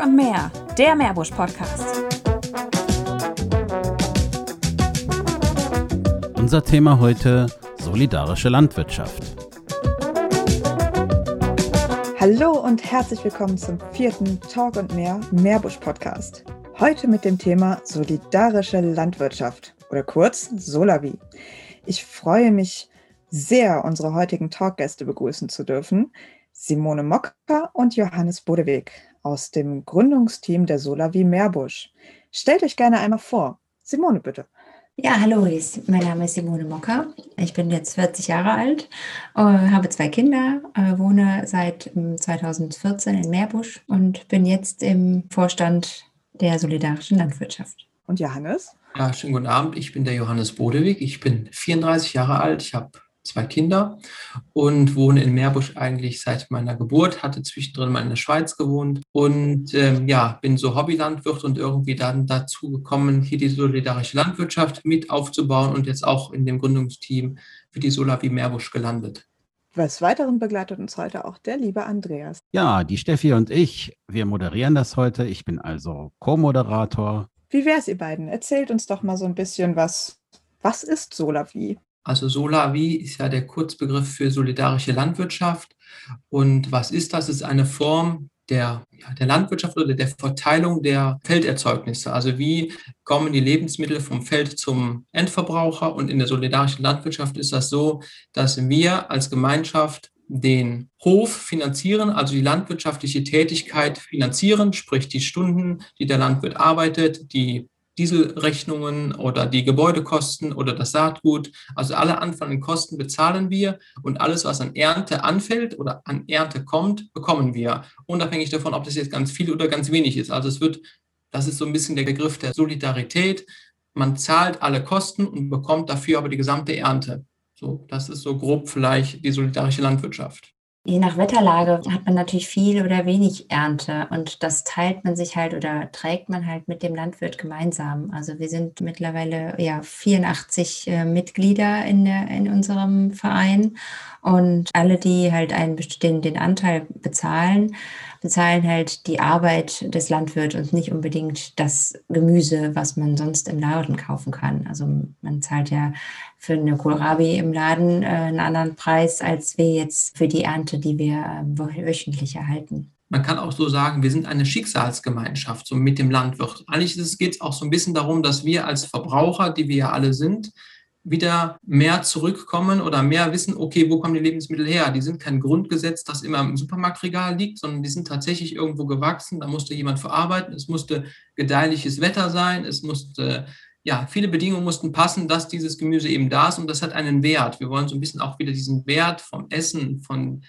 Talk und mehr, der Meerbusch-Podcast. Unser Thema heute solidarische Landwirtschaft. Hallo und herzlich willkommen zum vierten Talk und mehr Meerbusch-Podcast. Heute mit dem Thema solidarische Landwirtschaft oder kurz Solavi. Ich freue mich sehr, unsere heutigen Talkgäste begrüßen zu dürfen. Simone Mocker und Johannes Bodeweg aus dem Gründungsteam der Solavi Meerbusch. Stellt euch gerne einmal vor. Simone, bitte. Ja, hallo Ries. Mein Name ist Simone Mocker. Ich bin jetzt 40 Jahre alt, äh, habe zwei Kinder, äh, wohne seit 2014 ähm, in Meerbusch und bin jetzt im Vorstand der solidarischen Landwirtschaft. Und Johannes? Ja, schönen guten Abend. Ich bin der Johannes Bodewig. Ich bin 34 Jahre alt. Ich habe zwei Kinder und wohne in Meerbusch eigentlich seit meiner Geburt, hatte zwischendrin mal in der Schweiz gewohnt und ähm, ja, bin so Hobbylandwirt und irgendwie dann dazu gekommen, hier die solidarische Landwirtschaft mit aufzubauen und jetzt auch in dem Gründungsteam für die Solavi Meerbusch gelandet. Des Weiteren begleitet uns heute auch der liebe Andreas. Ja, die Steffi und ich, wir moderieren das heute. Ich bin also Co-Moderator. Wie wär's, ihr beiden? Erzählt uns doch mal so ein bisschen was. Was ist Solavi? Also Solavi ist ja der Kurzbegriff für solidarische Landwirtschaft. Und was ist das? Es ist eine Form der, ja, der Landwirtschaft oder der Verteilung der Felderzeugnisse. Also wie kommen die Lebensmittel vom Feld zum Endverbraucher? Und in der solidarischen Landwirtschaft ist das so, dass wir als Gemeinschaft den Hof finanzieren, also die landwirtschaftliche Tätigkeit finanzieren, sprich die Stunden, die der Landwirt arbeitet, die Dieselrechnungen oder die Gebäudekosten oder das Saatgut. Also alle anfallenden Kosten bezahlen wir und alles, was an Ernte anfällt oder an Ernte kommt, bekommen wir. Unabhängig davon, ob das jetzt ganz viel oder ganz wenig ist. Also es wird, das ist so ein bisschen der Begriff der Solidarität. Man zahlt alle Kosten und bekommt dafür aber die gesamte Ernte. So, das ist so grob vielleicht die solidarische Landwirtschaft. Je nach Wetterlage hat man natürlich viel oder wenig Ernte und das teilt man sich halt oder trägt man halt mit dem Landwirt gemeinsam. Also wir sind mittlerweile ja 84 äh, Mitglieder in, der, in unserem Verein und alle, die halt einen den, den Anteil bezahlen, bezahlen halt die Arbeit des Landwirts und nicht unbedingt das Gemüse, was man sonst im Laden kaufen kann. Also man zahlt ja für eine Kohlrabi im Laden äh, einen anderen Preis, als wir jetzt für die Ernte, die wir äh, wöchentlich erhalten. Man kann auch so sagen, wir sind eine Schicksalsgemeinschaft, so mit dem Landwirt. Eigentlich geht es auch so ein bisschen darum, dass wir als Verbraucher, die wir ja alle sind, wieder mehr zurückkommen oder mehr wissen, okay, wo kommen die Lebensmittel her? Die sind kein Grundgesetz, das immer im Supermarktregal liegt, sondern die sind tatsächlich irgendwo gewachsen. Da musste jemand verarbeiten. Es musste gedeihliches Wetter sein. Es musste, ja, viele Bedingungen mussten passen, dass dieses Gemüse eben da ist und das hat einen Wert. Wir wollen so ein bisschen auch wieder diesen Wert vom Essen, von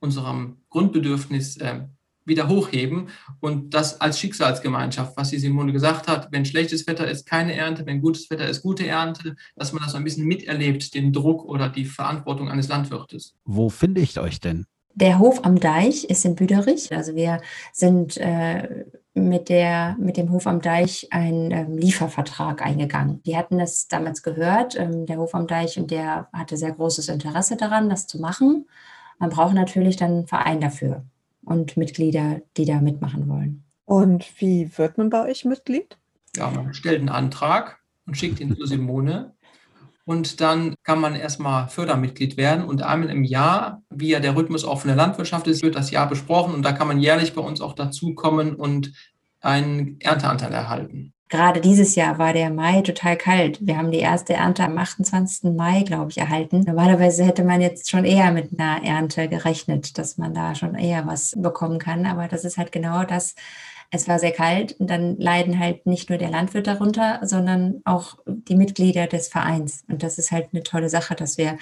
unserem Grundbedürfnis äh, wieder hochheben und das als Schicksalsgemeinschaft, was die Simone gesagt hat, wenn schlechtes Wetter ist, keine Ernte, wenn gutes Wetter ist, gute Ernte, dass man das ein bisschen miterlebt, den Druck oder die Verantwortung eines Landwirtes. Wo finde ich euch denn? Der Hof am Deich ist in Büderich. Also wir sind äh, mit, der, mit dem Hof am Deich einen ähm, Liefervertrag eingegangen. Die hatten das damals gehört, ähm, der Hof am Deich, und der hatte sehr großes Interesse daran, das zu machen. Man braucht natürlich dann einen Verein dafür und Mitglieder, die da mitmachen wollen. Und wie wird man bei euch Mitglied? Ja, man stellt einen Antrag und schickt ihn zu Simone. Und dann kann man erstmal Fördermitglied werden. Und einmal im Jahr, wie ja der Rhythmus auch von der Landwirtschaft ist, wird das Jahr besprochen. Und da kann man jährlich bei uns auch dazukommen und einen Ernteanteil erhalten. Gerade dieses Jahr war der Mai total kalt. Wir haben die erste Ernte am 28. Mai, glaube ich, erhalten. Normalerweise hätte man jetzt schon eher mit einer Ernte gerechnet, dass man da schon eher was bekommen kann. Aber das ist halt genau das. Es war sehr kalt und dann leiden halt nicht nur der Landwirt darunter, sondern auch die Mitglieder des Vereins. Und das ist halt eine tolle Sache, dass wir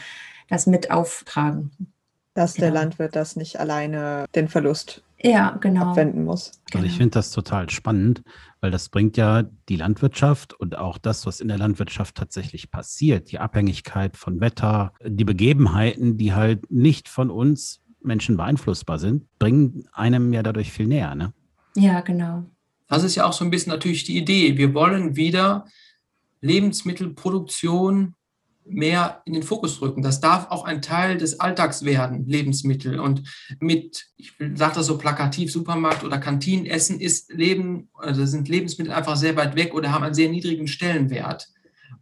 das mit auftragen. Dass der genau. Landwirt das nicht alleine den Verlust ja, genau. abwenden muss. Also ich finde das total spannend, weil das bringt ja die Landwirtschaft und auch das, was in der Landwirtschaft tatsächlich passiert, die Abhängigkeit von Wetter, die Begebenheiten, die halt nicht von uns Menschen beeinflussbar sind, bringen einem ja dadurch viel näher. Ne? Ja, genau. Das ist ja auch so ein bisschen natürlich die Idee. Wir wollen wieder Lebensmittelproduktion mehr in den Fokus rücken. Das darf auch ein Teil des Alltags werden, Lebensmittel. Und mit, ich sage das so plakativ, Supermarkt oder Kantinenessen ist Leben, also sind Lebensmittel einfach sehr weit weg oder haben einen sehr niedrigen Stellenwert.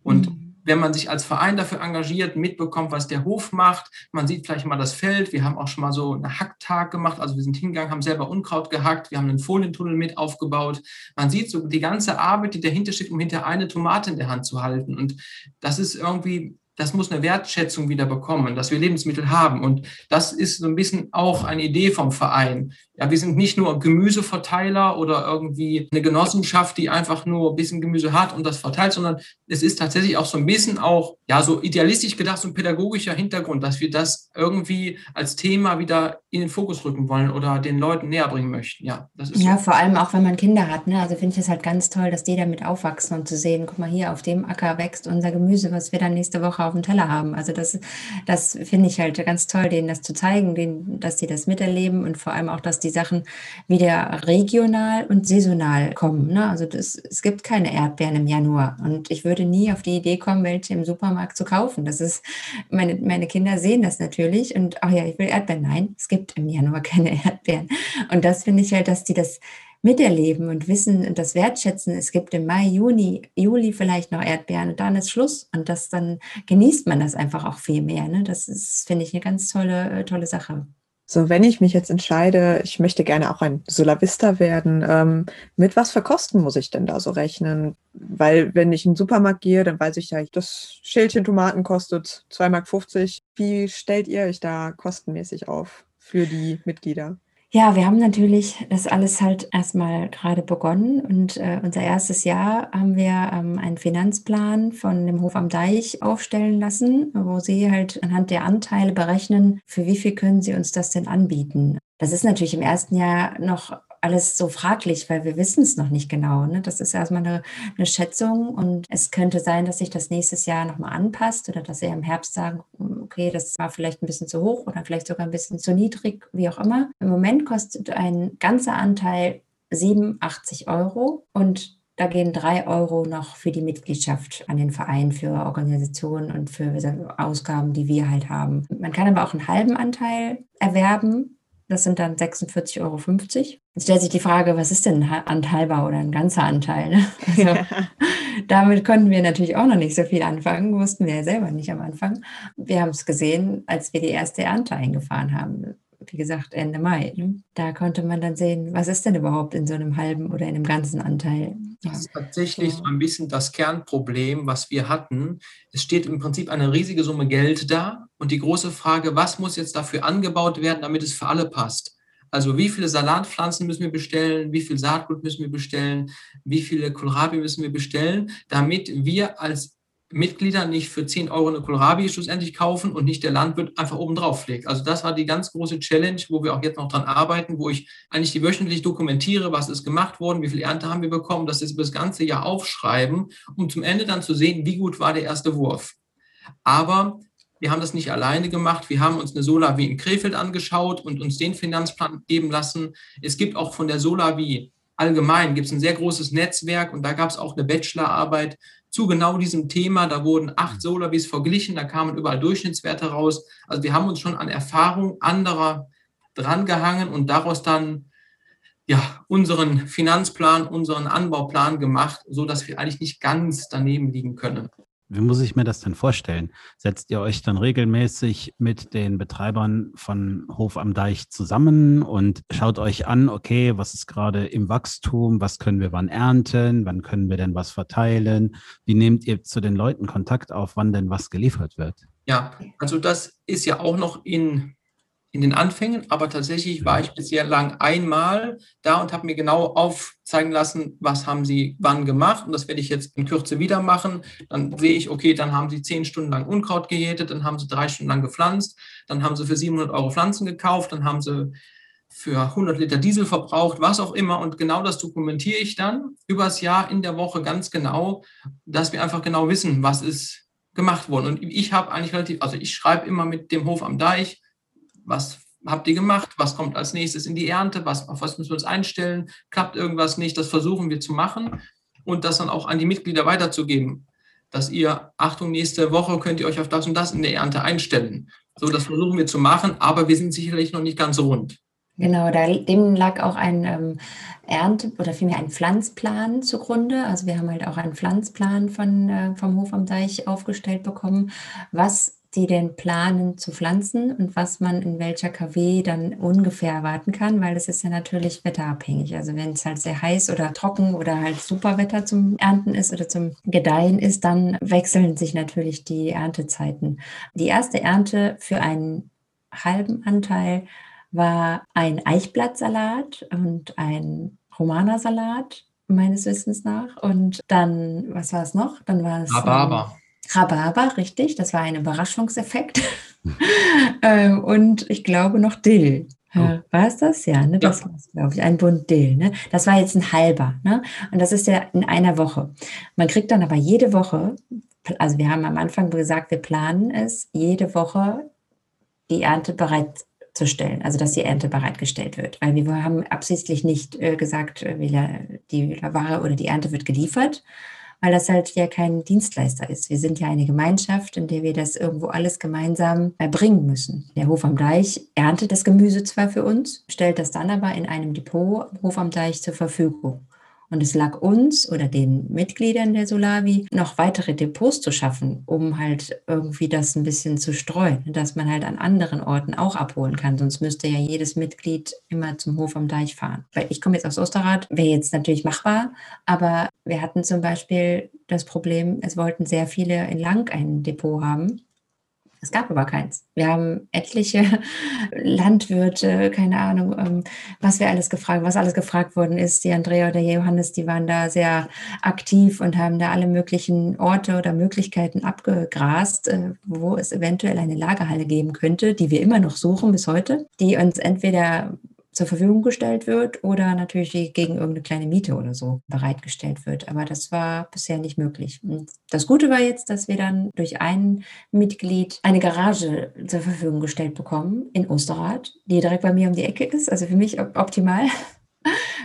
Und mhm wenn man sich als Verein dafür engagiert, mitbekommt, was der Hof macht, man sieht vielleicht mal das Feld, wir haben auch schon mal so einen Hacktag gemacht, also wir sind hingegangen, haben selber Unkraut gehackt, wir haben einen Folientunnel mit aufgebaut. Man sieht so die ganze Arbeit, die dahinter steht, um hinter eine Tomate in der Hand zu halten. Und das ist irgendwie das muss eine Wertschätzung wieder bekommen, dass wir Lebensmittel haben. Und das ist so ein bisschen auch eine Idee vom Verein. Ja, wir sind nicht nur Gemüseverteiler oder irgendwie eine Genossenschaft, die einfach nur ein bisschen Gemüse hat und das verteilt, sondern es ist tatsächlich auch so ein bisschen auch, ja, so idealistisch gedacht, so ein pädagogischer Hintergrund, dass wir das irgendwie als Thema wieder in den Fokus rücken wollen oder den Leuten näher bringen möchten. Ja, das ist ja so. vor allem auch, wenn man Kinder hat. Ne? Also finde ich es halt ganz toll, dass die damit aufwachsen und zu sehen, guck mal hier, auf dem Acker wächst unser Gemüse, was wir dann nächste Woche auf dem Teller haben. Also das, das finde ich halt ganz toll, denen das zu zeigen, denen, dass sie das miterleben und vor allem auch, dass die die Sachen wieder regional und saisonal kommen. Ne? Also das, es gibt keine Erdbeeren im Januar und ich würde nie auf die Idee kommen, welche im Supermarkt zu kaufen. Das ist, meine, meine Kinder sehen das natürlich und, ach ja, ich will Erdbeeren. Nein, es gibt im Januar keine Erdbeeren. Und das finde ich halt, dass die das miterleben und wissen und das wertschätzen. Es gibt im Mai, Juni, Juli vielleicht noch Erdbeeren und dann ist Schluss. Und das dann genießt man das einfach auch viel mehr. Ne? Das ist, finde ich, eine ganz tolle, tolle Sache. So, wenn ich mich jetzt entscheide, ich möchte gerne auch ein Solavista werden, ähm, mit was für Kosten muss ich denn da so rechnen? Weil wenn ich in den Supermarkt gehe, dann weiß ich ja, das Schälchen Tomaten kostet 2,50 Mark. Wie stellt ihr euch da kostenmäßig auf für die Mitglieder? Ja, wir haben natürlich das alles halt erstmal gerade begonnen und äh, unser erstes Jahr haben wir ähm, einen Finanzplan von dem Hof am Deich aufstellen lassen, wo sie halt anhand der Anteile berechnen, für wie viel können sie uns das denn anbieten. Das ist natürlich im ersten Jahr noch alles so fraglich, weil wir wissen es noch nicht genau. Ne? Das ist erstmal eine, eine Schätzung und es könnte sein, dass sich das nächstes Jahr nochmal anpasst oder dass sie im Herbst sagen, okay, das war vielleicht ein bisschen zu hoch oder vielleicht sogar ein bisschen zu niedrig, wie auch immer. Im Moment kostet ein ganzer Anteil 87 Euro und da gehen drei Euro noch für die Mitgliedschaft an den Verein, für Organisationen und für Ausgaben, die wir halt haben. Man kann aber auch einen halben Anteil erwerben das sind dann 46,50 Euro. Jetzt stellt sich die Frage, was ist denn ein anteilbar oder ein ganzer Anteil? Ne? Also, ja. Damit konnten wir natürlich auch noch nicht so viel anfangen, wussten wir ja selber nicht am Anfang. Wir haben es gesehen, als wir die erste Ernte eingefahren haben wie gesagt, Ende Mai. Ne? Da konnte man dann sehen, was ist denn überhaupt in so einem halben oder in einem ganzen Anteil. Das ist tatsächlich so ein bisschen das Kernproblem, was wir hatten. Es steht im Prinzip eine riesige Summe Geld da und die große Frage, was muss jetzt dafür angebaut werden, damit es für alle passt? Also wie viele Salatpflanzen müssen wir bestellen, wie viel Saatgut müssen wir bestellen, wie viele Kohlrabi müssen wir bestellen, damit wir als Mitglieder nicht für 10 Euro eine Kohlrabi schlussendlich kaufen und nicht der Landwirt einfach oben drauf legt. Also das war die ganz große Challenge, wo wir auch jetzt noch dran arbeiten, wo ich eigentlich die wöchentlich dokumentiere, was ist gemacht worden, wie viel Ernte haben wir bekommen, das ist das ganze Jahr aufschreiben, um zum Ende dann zu sehen, wie gut war der erste Wurf. Aber wir haben das nicht alleine gemacht. Wir haben uns eine Solavi in Krefeld angeschaut und uns den Finanzplan geben lassen. Es gibt auch von der Solavi allgemein gibt es ein sehr großes Netzwerk und da gab es auch eine Bachelorarbeit zu genau diesem Thema. Da wurden acht mhm. Solavis verglichen, da kamen überall Durchschnittswerte raus. Also wir haben uns schon an Erfahrung anderer drangehangen und daraus dann ja, unseren Finanzplan, unseren Anbauplan gemacht, so dass wir eigentlich nicht ganz daneben liegen können. Wie muss ich mir das denn vorstellen? Setzt ihr euch dann regelmäßig mit den Betreibern von Hof am Deich zusammen und schaut euch an, okay, was ist gerade im Wachstum, was können wir wann ernten, wann können wir denn was verteilen? Wie nehmt ihr zu den Leuten Kontakt auf, wann denn was geliefert wird? Ja, also das ist ja auch noch in in den Anfängen, aber tatsächlich war ich bisher lang einmal da und habe mir genau aufzeigen lassen, was haben sie wann gemacht. Und das werde ich jetzt in Kürze wieder machen. Dann sehe ich, okay, dann haben sie zehn Stunden lang Unkraut gejätet, dann haben sie drei Stunden lang gepflanzt, dann haben sie für 700 Euro Pflanzen gekauft, dann haben sie für 100 Liter Diesel verbraucht, was auch immer. Und genau das dokumentiere ich dann übers Jahr in der Woche ganz genau, dass wir einfach genau wissen, was ist gemacht worden. Und ich habe eigentlich relativ, also ich schreibe immer mit dem Hof am Deich, was habt ihr gemacht? Was kommt als nächstes in die Ernte? Was, auf was müssen wir uns einstellen? Klappt irgendwas nicht? Das versuchen wir zu machen und das dann auch an die Mitglieder weiterzugeben. dass ihr, Achtung, nächste Woche könnt ihr euch auf das und das in der Ernte einstellen. So, das versuchen wir zu machen, aber wir sind sicherlich noch nicht ganz rund. Genau, da, dem lag auch ein ähm, Ernte- oder vielmehr ein Pflanzplan zugrunde. Also wir haben halt auch einen Pflanzplan von, äh, vom Hof am Deich aufgestellt bekommen, was die denn planen zu pflanzen und was man in welcher KW dann ungefähr erwarten kann, weil es ist ja natürlich wetterabhängig. Also wenn es halt sehr heiß oder trocken oder halt super Wetter zum Ernten ist oder zum Gedeihen ist, dann wechseln sich natürlich die Erntezeiten. Die erste Ernte für einen halben Anteil war ein Eichblattsalat und ein Romana-Salat meines Wissens nach. Und dann, was war es noch? Dann war es. Rhabarber. Rhabarber, richtig, das war ein Überraschungseffekt. ähm, und ich glaube noch Dill. Oh. War es das? Ja, ne? das ja. war glaube ich, ein Bund Dill. Ne? Das war jetzt ein halber. Ne? Und das ist ja in einer Woche. Man kriegt dann aber jede Woche, also wir haben am Anfang gesagt, wir planen es, jede Woche die Ernte bereitzustellen, also dass die Ernte bereitgestellt wird. Weil wir haben absichtlich nicht äh, gesagt, äh, die Ware oder die Ernte wird geliefert, weil das halt ja kein Dienstleister ist. Wir sind ja eine Gemeinschaft, in der wir das irgendwo alles gemeinsam erbringen müssen. Der Hof am Deich erntet das Gemüse zwar für uns, stellt das dann aber in einem Depot Hof am Deich zur Verfügung. Und es lag uns oder den Mitgliedern der Solavi noch weitere Depots zu schaffen, um halt irgendwie das ein bisschen zu streuen, dass man halt an anderen Orten auch abholen kann. Sonst müsste ja jedes Mitglied immer zum Hof am Deich fahren. Weil ich komme jetzt aus Osterrad, wäre jetzt natürlich machbar, aber wir hatten zum Beispiel das Problem, es wollten sehr viele in Lang ein Depot haben. Es gab aber keins. Wir haben etliche Landwirte, keine Ahnung, ähm, was wir alles gefragt, was alles gefragt worden ist. Die Andrea oder Johannes, die waren da sehr aktiv und haben da alle möglichen Orte oder Möglichkeiten abgegrast, äh, wo es eventuell eine Lagerhalle geben könnte, die wir immer noch suchen bis heute, die uns entweder zur Verfügung gestellt wird oder natürlich gegen irgendeine kleine Miete oder so bereitgestellt wird. Aber das war bisher nicht möglich. Und das Gute war jetzt, dass wir dann durch ein Mitglied eine Garage zur Verfügung gestellt bekommen in Osterrad, die direkt bei mir um die Ecke ist. Also für mich optimal.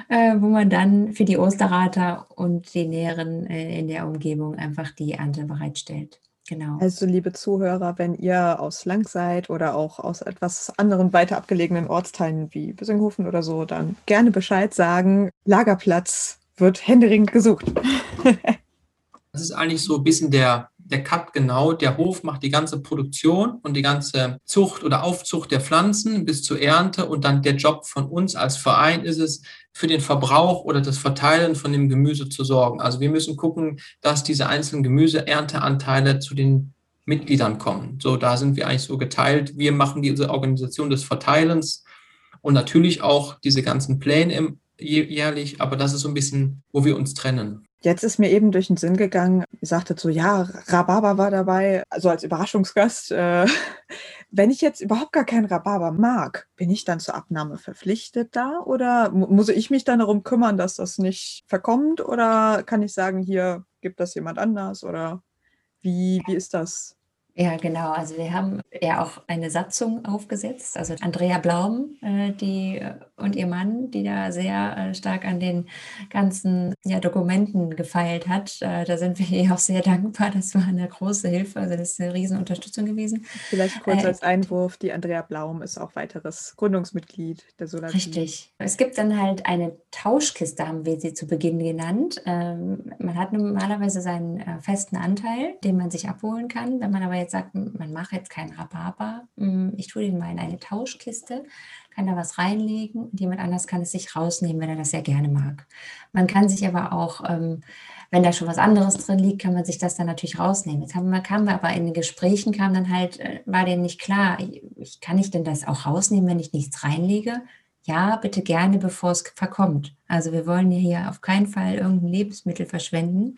Äh, wo man dann für die Osterrater und die Näheren äh, in der Umgebung einfach die Ernte bereitstellt. Genau. Also, liebe Zuhörer, wenn ihr aus Lang seid oder auch aus etwas anderen weiter abgelegenen Ortsteilen wie Bissinghofen oder so, dann gerne Bescheid sagen. Lagerplatz wird händeringend gesucht. das ist eigentlich so ein bisschen der, der Cut genau. Der Hof macht die ganze Produktion und die ganze Zucht oder Aufzucht der Pflanzen bis zur Ernte und dann der Job von uns als Verein ist es, für den Verbrauch oder das Verteilen von dem Gemüse zu sorgen. Also wir müssen gucken, dass diese einzelnen Gemüseernteanteile zu den Mitgliedern kommen. So, da sind wir eigentlich so geteilt. Wir machen diese Organisation des Verteilens und natürlich auch diese ganzen Pläne jährlich, aber das ist so ein bisschen, wo wir uns trennen. Jetzt ist mir eben durch den Sinn gegangen, ihr sagtet so, ja, Rhabarber war dabei, also als Überraschungsgast. Äh, wenn ich jetzt überhaupt gar keinen Rhabarber mag, bin ich dann zur Abnahme verpflichtet da oder muss ich mich dann darum kümmern, dass das nicht verkommt oder kann ich sagen, hier gibt das jemand anders oder wie, wie ist das? Ja, genau. Also wir haben ja auch eine Satzung aufgesetzt. Also Andrea Blaum, äh, die äh, und ihr Mann, die da sehr äh, stark an den ganzen ja, Dokumenten gefeilt hat. Äh, da sind wir ihr auch sehr dankbar. Das war eine große Hilfe. Also das ist eine Riesenunterstützung gewesen. Vielleicht kurz äh, als Einwurf, die Andrea Blaum ist auch weiteres Gründungsmitglied der Solar. Richtig. Es gibt dann halt eine Tauschkiste, haben wir sie zu Beginn genannt. Ähm, man hat normalerweise seinen äh, festen Anteil, den man sich abholen kann. Wenn man aber jetzt sagt, man macht jetzt keinen Rhabarber, ich tue den mal in eine Tauschkiste kann da was reinlegen und jemand anders kann es sich rausnehmen, wenn er das sehr gerne mag. Man kann sich aber auch, ähm, wenn da schon was anderes drin liegt, kann man sich das dann natürlich rausnehmen. Jetzt haben wir, kamen wir aber in den Gesprächen, kam dann halt, äh, war denen nicht klar, ich, kann ich denn das auch rausnehmen, wenn ich nichts reinlege? Ja, bitte gerne, bevor es verkommt. Also wir wollen ja hier auf keinen Fall irgendein Lebensmittel verschwenden.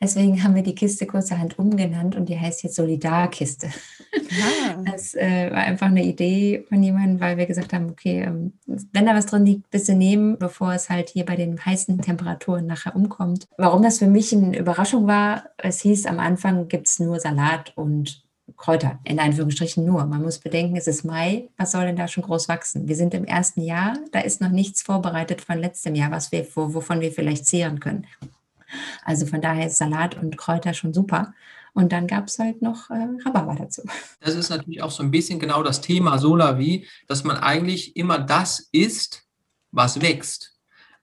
Deswegen haben wir die Kiste kurzerhand umgenannt und die heißt jetzt Solidarkiste. Ja. Das äh, war einfach eine Idee von jemandem, weil wir gesagt haben, okay, ähm, wenn da was drin liegt, bitte nehmen, bevor es halt hier bei den heißen Temperaturen nachher umkommt. Warum das für mich eine Überraschung war, es hieß am Anfang gibt es nur Salat und Kräuter, in Anführungsstrichen nur. Man muss bedenken, es ist Mai, was soll denn da schon groß wachsen? Wir sind im ersten Jahr, da ist noch nichts vorbereitet von letztem Jahr, was wir, wovon wir vielleicht zehren können. Also von daher ist Salat und Kräuter schon super. Und dann gab es halt noch äh, Rhabarber dazu. Das ist natürlich auch so ein bisschen genau das Thema Solavi, dass man eigentlich immer das isst, was wächst.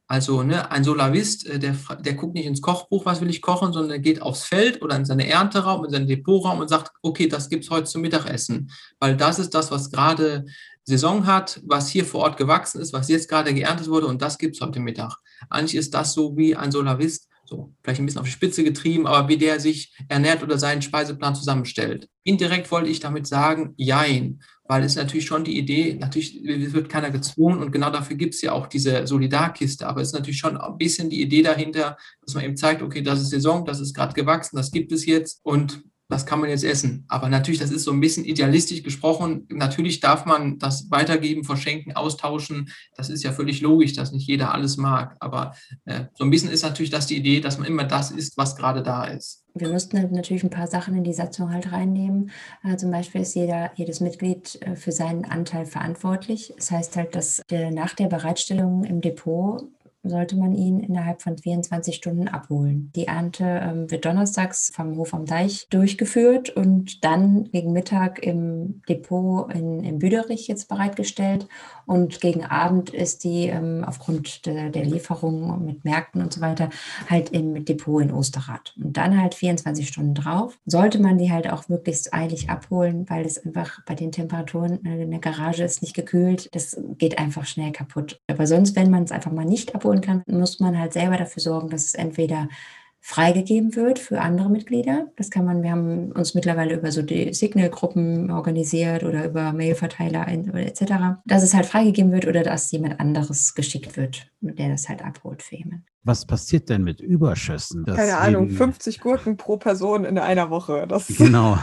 Also ne, ein Solavist, äh, der, der guckt nicht ins Kochbuch, was will ich kochen, sondern der geht aufs Feld oder in seine Ernteraum, in seinen Depotraum und sagt, okay, das gibt es heute zum Mittagessen. Weil das ist das, was gerade Saison hat, was hier vor Ort gewachsen ist, was jetzt gerade geerntet wurde und das gibt es heute Mittag. Eigentlich ist das so wie ein Solavist, so vielleicht ein bisschen auf die Spitze getrieben, aber wie der sich ernährt oder seinen Speiseplan zusammenstellt. Indirekt wollte ich damit sagen, jein weil es natürlich schon die Idee, natürlich wird keiner gezwungen und genau dafür gibt es ja auch diese Solidarkiste, aber es ist natürlich schon ein bisschen die Idee dahinter, dass man eben zeigt, okay, das ist Saison, das ist gerade gewachsen, das gibt es jetzt und das kann man jetzt essen. Aber natürlich, das ist so ein bisschen idealistisch gesprochen. Natürlich darf man das weitergeben, verschenken, austauschen. Das ist ja völlig logisch, dass nicht jeder alles mag. Aber äh, so ein bisschen ist natürlich das die Idee, dass man immer das isst, was gerade da ist. Wir mussten halt natürlich ein paar Sachen in die Satzung halt reinnehmen. Äh, zum Beispiel ist jeder, jedes Mitglied äh, für seinen Anteil verantwortlich. Das heißt halt, dass der, nach der Bereitstellung im Depot sollte man ihn innerhalb von 24 Stunden abholen. Die Ernte ähm, wird donnerstags vom Hof am Deich durchgeführt und dann gegen Mittag im Depot in, in Büderich jetzt bereitgestellt. Und gegen Abend ist die ähm, aufgrund de, der Lieferung mit Märkten und so weiter halt im Depot in Osterrad. Und dann halt 24 Stunden drauf. Sollte man die halt auch möglichst eilig abholen, weil es einfach bei den Temperaturen in der Garage ist nicht gekühlt. Das geht einfach schnell kaputt. Aber sonst, wenn man es einfach mal nicht abholen holen kann, muss man halt selber dafür sorgen, dass es entweder freigegeben wird für andere Mitglieder. Das kann man, wir haben uns mittlerweile über so die Signal-Gruppen organisiert oder über Mailverteiler etc., dass es halt freigegeben wird oder dass jemand anderes geschickt wird, der das halt abholt für jemanden. Was passiert denn mit Überschüssen? Keine Ahnung, 50 Gurken pro Person in einer Woche. Das genau.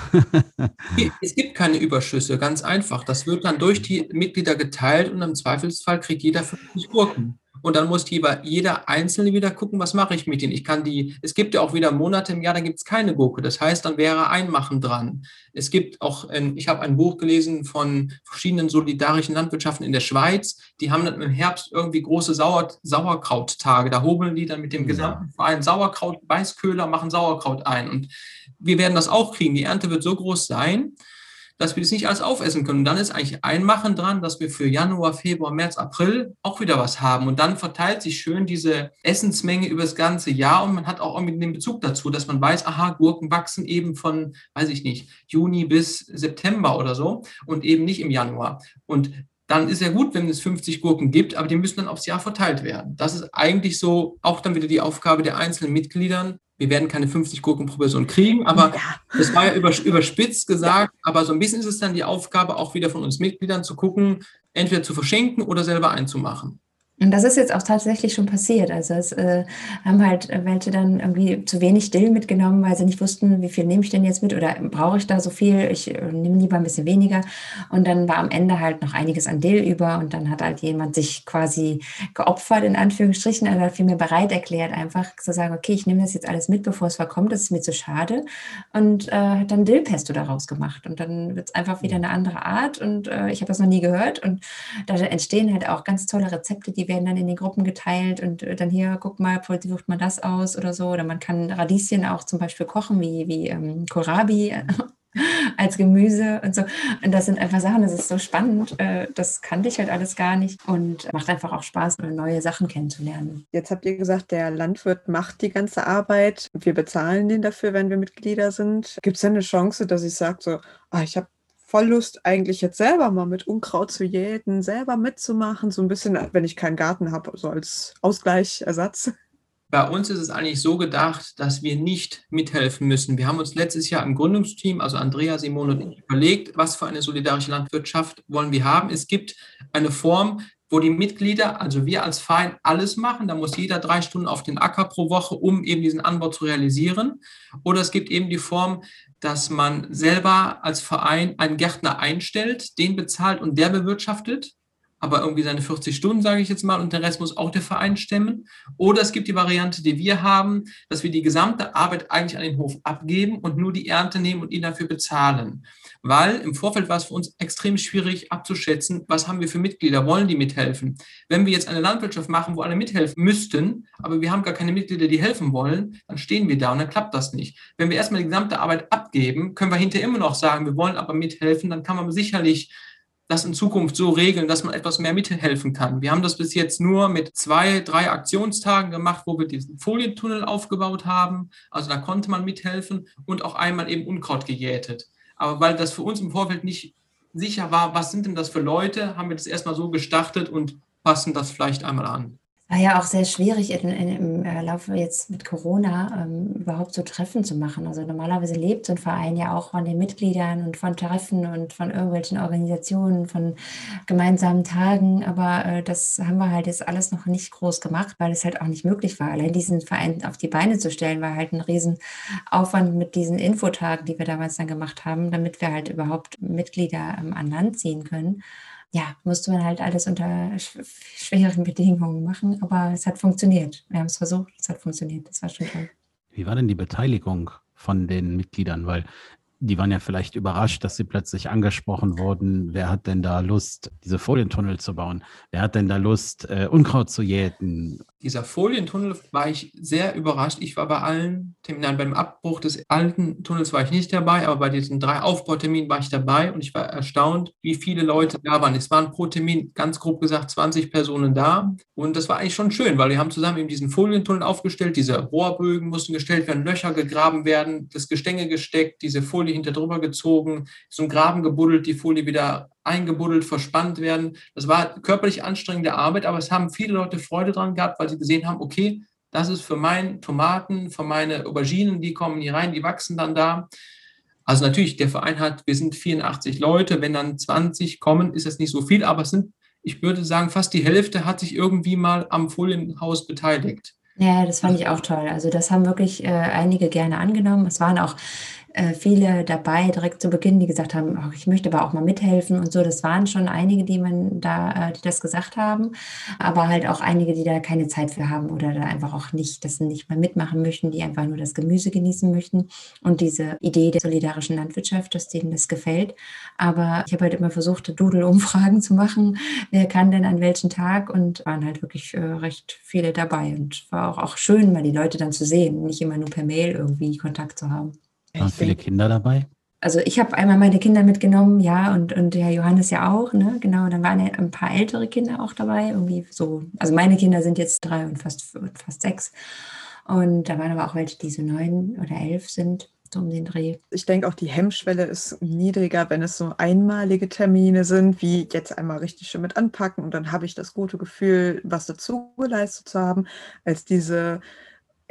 es gibt keine Überschüsse, ganz einfach. Das wird dann durch die Mitglieder geteilt und im Zweifelsfall kriegt jeder 50 Gurken. Und dann muss jeder, jeder Einzelne wieder gucken, was mache ich mit denen. Ich kann die, es gibt ja auch wieder Monate im Jahr, da gibt es keine Gurke. Das heißt, dann wäre Einmachen dran. Es gibt auch, ein, ich habe ein Buch gelesen von verschiedenen solidarischen Landwirtschaften in der Schweiz. Die haben dann im Herbst irgendwie große Sauer, Sauerkrauttage. Da hobeln die dann mit dem gesamten Verein Sauerkraut, Weißköhler, machen Sauerkraut ein. Und wir werden das auch kriegen. Die Ernte wird so groß sein, dass wir das nicht alles aufessen können. Und dann ist eigentlich Einmachen dran, dass wir für Januar, Februar, März, April auch wieder was haben. Und dann verteilt sich schön diese Essensmenge über das ganze Jahr und man hat auch irgendwie den Bezug dazu, dass man weiß, aha, Gurken wachsen eben von, weiß ich nicht, Juni bis September oder so und eben nicht im Januar. Und dann ist ja gut, wenn es 50 Gurken gibt, aber die müssen dann aufs Jahr verteilt werden. Das ist eigentlich so auch dann wieder die Aufgabe der einzelnen Mitglieder, wir werden keine 50 Gurken pro Person kriegen, aber ja. das war ja überspitzt gesagt, aber so ein bisschen ist es dann die Aufgabe auch wieder von uns Mitgliedern zu gucken, entweder zu verschenken oder selber einzumachen. Und das ist jetzt auch tatsächlich schon passiert. Also es äh, haben halt welche dann irgendwie zu wenig Dill mitgenommen, weil sie nicht wussten, wie viel nehme ich denn jetzt mit oder brauche ich da so viel? Ich äh, nehme lieber ein bisschen weniger. Und dann war am Ende halt noch einiges an Dill über und dann hat halt jemand sich quasi geopfert, in Anführungsstrichen, oder vielmehr bereit erklärt, einfach zu sagen, okay, ich nehme das jetzt alles mit, bevor es verkommt, das ist mir zu schade. Und äh, hat dann Dillpesto daraus gemacht. Und dann wird es einfach wieder eine andere Art. Und äh, ich habe das noch nie gehört. Und da entstehen halt auch ganz tolle Rezepte, die werden dann in den Gruppen geteilt und äh, dann hier, guck mal, versucht man das aus oder so. Oder man kann Radieschen auch zum Beispiel kochen, wie, wie ähm, Kohlrabi als Gemüse und so. Und das sind einfach Sachen, das ist so spannend. Äh, das kannte ich halt alles gar nicht und macht einfach auch Spaß, neue Sachen kennenzulernen. Jetzt habt ihr gesagt, der Landwirt macht die ganze Arbeit. Wir bezahlen den dafür, wenn wir Mitglieder sind. Gibt es denn eine Chance, dass ich sage, so, ah, ich habe voll Lust, eigentlich jetzt selber mal mit Unkraut zu jäten, selber mitzumachen, so ein bisschen, wenn ich keinen Garten habe, so als Ausgleich, Ersatz. Bei uns ist es eigentlich so gedacht, dass wir nicht mithelfen müssen. Wir haben uns letztes Jahr im Gründungsteam, also Andrea, Simone und ich, überlegt, was für eine solidarische Landwirtschaft wollen wir haben. Es gibt eine Form, wo die Mitglieder, also wir als Verein, alles machen. Da muss jeder drei Stunden auf den Acker pro Woche, um eben diesen Anbau zu realisieren. Oder es gibt eben die Form, dass man selber als Verein einen Gärtner einstellt, den bezahlt und der bewirtschaftet. Aber irgendwie seine 40 Stunden, sage ich jetzt mal, und der Rest muss auch der Verein stemmen. Oder es gibt die Variante, die wir haben, dass wir die gesamte Arbeit eigentlich an den Hof abgeben und nur die Ernte nehmen und ihn dafür bezahlen. Weil im Vorfeld war es für uns extrem schwierig abzuschätzen, was haben wir für Mitglieder, wollen die mithelfen. Wenn wir jetzt eine Landwirtschaft machen, wo alle mithelfen müssten, aber wir haben gar keine Mitglieder, die helfen wollen, dann stehen wir da und dann klappt das nicht. Wenn wir erstmal die gesamte Arbeit abgeben, können wir hinterher immer noch sagen, wir wollen aber mithelfen, dann kann man sicherlich das in Zukunft so regeln, dass man etwas mehr mithelfen kann. Wir haben das bis jetzt nur mit zwei, drei Aktionstagen gemacht, wo wir diesen Folientunnel aufgebaut haben. Also da konnte man mithelfen und auch einmal eben Unkraut gejätet. Aber weil das für uns im Vorfeld nicht sicher war, was sind denn das für Leute, haben wir das erstmal so gestartet und passen das vielleicht einmal an war ja auch sehr schwierig in, in, im äh, Laufe jetzt mit Corona ähm, überhaupt so Treffen zu machen. Also normalerweise lebt so ein Verein ja auch von den Mitgliedern und von Treffen und von irgendwelchen Organisationen, von gemeinsamen Tagen. Aber äh, das haben wir halt jetzt alles noch nicht groß gemacht, weil es halt auch nicht möglich war. Allein diesen Verein auf die Beine zu stellen, war halt ein Riesenaufwand mit diesen Infotagen, die wir damals dann gemacht haben, damit wir halt überhaupt Mitglieder ähm, an Land ziehen können ja, musste man halt alles unter schweren Bedingungen machen, aber es hat funktioniert. Wir haben es versucht, es hat funktioniert. Das war schon toll. Wie war denn die Beteiligung von den Mitgliedern? Weil die waren ja vielleicht überrascht, dass sie plötzlich angesprochen wurden. Wer hat denn da Lust, diese Folientunnel zu bauen? Wer hat denn da Lust, äh, Unkraut zu jäten? Dieser Folientunnel war ich sehr überrascht. Ich war bei allen Terminen, beim Abbruch des alten Tunnels war ich nicht dabei, aber bei diesen drei Aufbauterminen war ich dabei und ich war erstaunt, wie viele Leute da waren. Es waren pro Termin, ganz grob gesagt, 20 Personen da und das war eigentlich schon schön, weil wir haben zusammen eben diesen Folientunnel aufgestellt, diese Rohrbögen mussten gestellt werden, Löcher gegraben werden, das Gestänge gesteckt, diese Folie hinter drüber gezogen, zum Graben gebuddelt, die Folie wieder eingebuddelt, verspannt werden. Das war körperlich anstrengende Arbeit, aber es haben viele Leute Freude dran gehabt, weil sie gesehen haben, okay, das ist für meine Tomaten, für meine Auberginen, die kommen hier rein, die wachsen dann da. Also natürlich, der Verein hat, wir sind 84 Leute, wenn dann 20 kommen, ist das nicht so viel, aber es sind, ich würde sagen, fast die Hälfte hat sich irgendwie mal am Folienhaus beteiligt. Ja, das fand ich auch toll. Also das haben wirklich äh, einige gerne angenommen. Es waren auch viele dabei direkt zu Beginn, die gesagt haben, oh, ich möchte aber auch mal mithelfen und so. Das waren schon einige, die man da, äh, die das gesagt haben, aber halt auch einige, die da keine Zeit für haben oder da einfach auch nicht, das nicht mal mitmachen möchten, die einfach nur das Gemüse genießen möchten und diese Idee der solidarischen Landwirtschaft, dass denen das gefällt. Aber ich habe halt immer versucht, Doodle-Umfragen zu machen, wer kann denn an welchem Tag und waren halt wirklich äh, recht viele dabei und war auch, auch schön, mal die Leute dann zu sehen, nicht immer nur per Mail irgendwie Kontakt zu haben. Waren viele Kinder dabei? Also ich habe einmal meine Kinder mitgenommen, ja, und, und der Johannes ja auch, ne? Genau, dann waren ja ein paar ältere Kinder auch dabei, irgendwie so. Also meine Kinder sind jetzt drei und fast, fast sechs. Und da waren aber auch welche, die so neun oder elf sind, so um den Dreh. Ich denke auch, die Hemmschwelle ist niedriger, wenn es so einmalige Termine sind, wie jetzt einmal richtig schön mit anpacken und dann habe ich das gute Gefühl, was dazu geleistet zu haben, als diese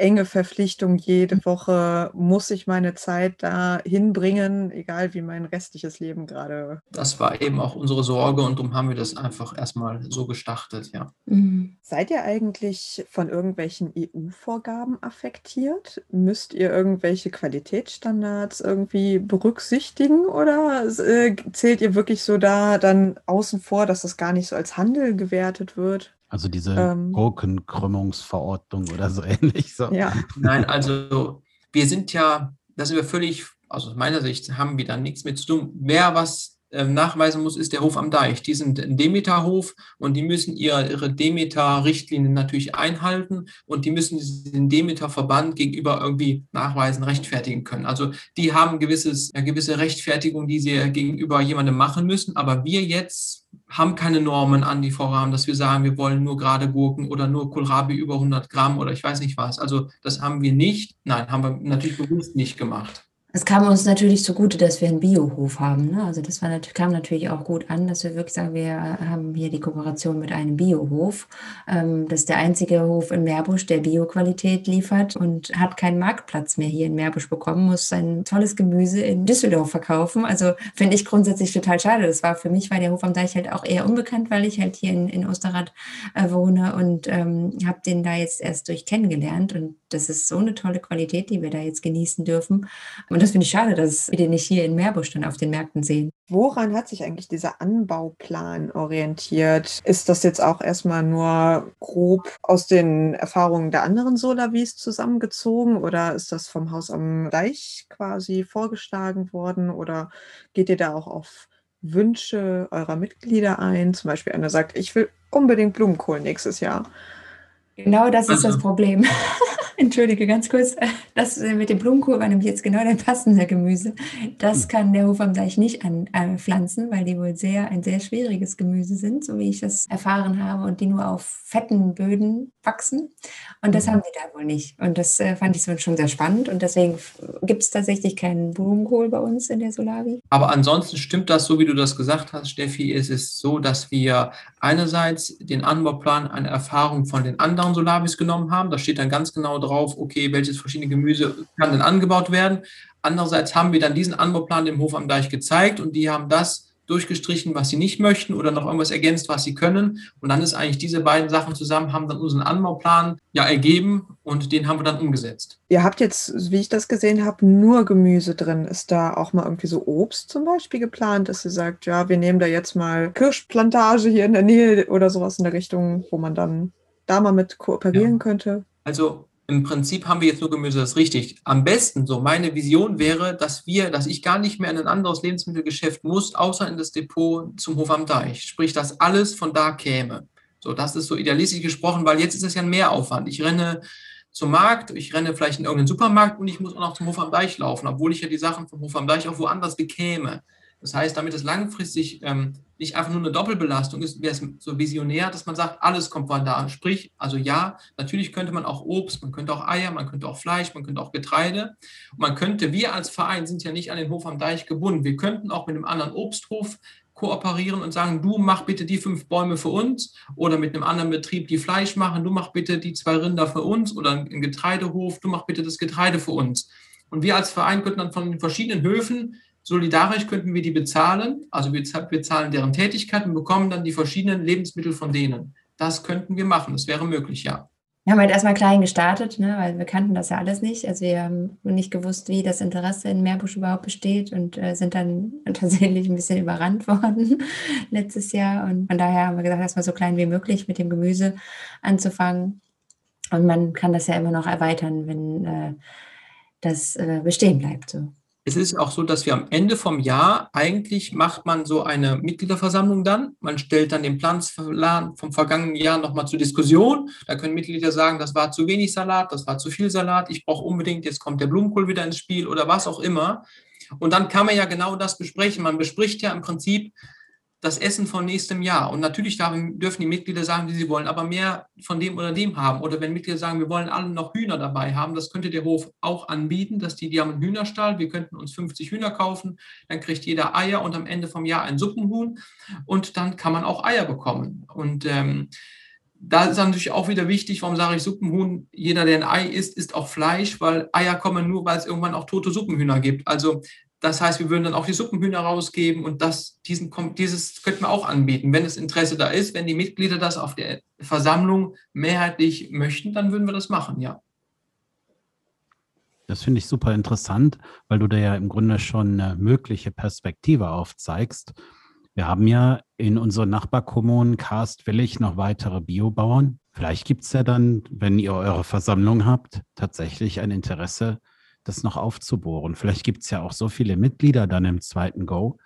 enge Verpflichtung. Jede Woche muss ich meine Zeit da hinbringen, egal wie mein restliches Leben gerade. Das war eben auch unsere Sorge und darum haben wir das einfach erstmal so gestartet, ja. Mhm. Seid ihr eigentlich von irgendwelchen EU-Vorgaben affektiert? Müsst ihr irgendwelche Qualitätsstandards irgendwie berücksichtigen oder äh, zählt ihr wirklich so da dann außen vor, dass das gar nicht so als Handel gewertet wird? Also diese ähm, Gurkenkrümmungsverordnung oder so ähnlich. So. Ja. Nein, also wir sind ja, da sind wir völlig, also aus meiner Sicht haben wir da nichts mit zu tun. Wer was nachweisen muss, ist der Hof am Deich. Die sind ein Demeter-Hof und die müssen ihre, Demeter-Richtlinien natürlich einhalten und die müssen den Demeter-Verband gegenüber irgendwie nachweisen, rechtfertigen können. Also die haben gewisses, gewisse Rechtfertigung, die sie gegenüber jemandem machen müssen. Aber wir jetzt haben keine Normen an die Vorrahmen, dass wir sagen, wir wollen nur gerade Gurken oder nur Kohlrabi über 100 Gramm oder ich weiß nicht was. Also das haben wir nicht. Nein, haben wir natürlich bewusst nicht gemacht. Es kam uns natürlich zugute, dass wir einen Biohof haben. Ne? Also das war, kam natürlich auch gut an, dass wir wirklich sagen, wir haben hier die Kooperation mit einem Biohof. Ähm, das ist der einzige Hof in Meerbusch, der Bioqualität liefert und hat keinen Marktplatz mehr hier in Meerbusch bekommen, muss sein tolles Gemüse in Düsseldorf verkaufen. Also finde ich grundsätzlich total schade. Das war für mich, war der Hof am Deich halt auch eher unbekannt, weil ich halt hier in, in Osterrad äh, wohne und ähm, habe den da jetzt erst durch kennengelernt und das ist so eine tolle Qualität, die wir da jetzt genießen dürfen. Und das finde ich schade, dass wir den nicht hier in Meerbusch dann auf den Märkten sehen. Woran hat sich eigentlich dieser Anbauplan orientiert? Ist das jetzt auch erstmal nur grob aus den Erfahrungen der anderen Solavis zusammengezogen oder ist das vom Haus am Deich quasi vorgeschlagen worden oder geht ihr da auch auf Wünsche eurer Mitglieder ein? Zum Beispiel einer sagt, ich will unbedingt Blumenkohl nächstes Jahr. Genau das ist das Problem. Entschuldige ganz kurz. Das mit dem Blumenkohl war nämlich jetzt genau der passende Gemüse. Das hm. kann der Hof am Deich nicht anpflanzen, weil die wohl sehr ein sehr schwieriges Gemüse sind, so wie ich das erfahren habe, und die nur auf fetten Böden wachsen. Und das mhm. haben die da wohl nicht. Und das äh, fand ich schon sehr spannend. Und deswegen gibt es tatsächlich keinen Blumenkohl bei uns in der Solavi. Aber ansonsten stimmt das, so wie du das gesagt hast, Steffi. Es ist so, dass wir einerseits den Anbauplan, eine Erfahrung von den anderen Solavis genommen haben. Da steht dann ganz genau drauf, okay, welches verschiedene Gemüse kann denn angebaut werden. Andererseits haben wir dann diesen Anbauplan dem Hof am Deich gezeigt und die haben das durchgestrichen, was sie nicht möchten oder noch irgendwas ergänzt, was sie können. Und dann ist eigentlich diese beiden Sachen zusammen, haben dann unseren Anbauplan ja ergeben und den haben wir dann umgesetzt. Ihr habt jetzt, wie ich das gesehen habe, nur Gemüse drin. Ist da auch mal irgendwie so Obst zum Beispiel geplant, dass ihr sagt, ja, wir nehmen da jetzt mal Kirschplantage hier in der Nähe oder sowas in der Richtung, wo man dann da mal mit kooperieren ja. könnte? Also im Prinzip haben wir jetzt nur Gemüse, das ist richtig. Am besten, so meine Vision wäre, dass wir, dass ich gar nicht mehr in ein anderes Lebensmittelgeschäft muss, außer in das Depot zum Hof am Deich. Sprich, dass alles von da käme. So, das ist so idealistisch gesprochen, weil jetzt ist es ja ein Mehraufwand. Ich renne zum Markt, ich renne vielleicht in irgendeinen Supermarkt und ich muss auch noch zum Hof am Deich laufen, obwohl ich ja die Sachen vom Hof am Deich auch woanders bekäme. Das heißt, damit es langfristig ähm, nicht einfach nur eine Doppelbelastung ist, wäre es so visionär, dass man sagt, alles kommt von da. Sprich, also ja, natürlich könnte man auch Obst, man könnte auch Eier, man könnte auch Fleisch, man könnte auch Getreide. Und man könnte, wir als Verein sind ja nicht an den Hof am Deich gebunden. Wir könnten auch mit einem anderen Obsthof kooperieren und sagen, du mach bitte die fünf Bäume für uns oder mit einem anderen Betrieb die Fleisch machen, du mach bitte die zwei Rinder für uns oder ein Getreidehof, du mach bitte das Getreide für uns. Und wir als Verein könnten dann von den verschiedenen Höfen Solidarisch könnten wir die bezahlen, also wir, bezahlen deren Tätigkeit und bekommen dann die verschiedenen Lebensmittel von denen. Das könnten wir machen, das wäre möglich, ja. Wir haben halt erstmal klein gestartet, ne, weil wir kannten das ja alles nicht. Also wir haben nicht gewusst, wie das Interesse in Meerbusch überhaupt besteht und äh, sind dann tatsächlich ein bisschen überrannt worden letztes Jahr. Und von daher haben wir gesagt, erstmal so klein wie möglich mit dem Gemüse anzufangen. Und man kann das ja immer noch erweitern, wenn äh, das äh, bestehen bleibt. So es ist auch so, dass wir am Ende vom Jahr eigentlich macht man so eine Mitgliederversammlung dann. Man stellt dann den Plan vom vergangenen Jahr nochmal zur Diskussion. Da können Mitglieder sagen, das war zu wenig Salat, das war zu viel Salat, ich brauche unbedingt, jetzt kommt der Blumenkohl wieder ins Spiel oder was auch immer. Und dann kann man ja genau das besprechen. Man bespricht ja im Prinzip, das Essen von nächstem Jahr. Und natürlich dürfen die Mitglieder sagen, wie sie wollen, aber mehr von dem oder dem haben. Oder wenn Mitglieder sagen, wir wollen alle noch Hühner dabei haben, das könnte der Hof auch anbieten, dass die, die haben einen Hühnerstall, wir könnten uns 50 Hühner kaufen, dann kriegt jeder Eier und am Ende vom Jahr ein Suppenhuhn und dann kann man auch Eier bekommen. Und ähm, da ist natürlich auch wieder wichtig, warum sage ich Suppenhuhn? Jeder, der ein Ei isst, isst auch Fleisch, weil Eier kommen nur, weil es irgendwann auch tote Suppenhühner gibt. Also das heißt, wir würden dann auch die Suppenhühner rausgeben und das, diesen, dieses könnten wir auch anbieten. Wenn das Interesse da ist, wenn die Mitglieder das auf der Versammlung mehrheitlich möchten, dann würden wir das machen, ja. Das finde ich super interessant, weil du da ja im Grunde schon eine mögliche Perspektive aufzeigst. Wir haben ja in unseren Nachbarkommunen Karst-Willig noch weitere Biobauern. Vielleicht gibt es ja dann, wenn ihr eure Versammlung habt, tatsächlich ein Interesse das noch aufzubohren. Vielleicht gibt es ja auch so viele Mitglieder dann im zweiten Go,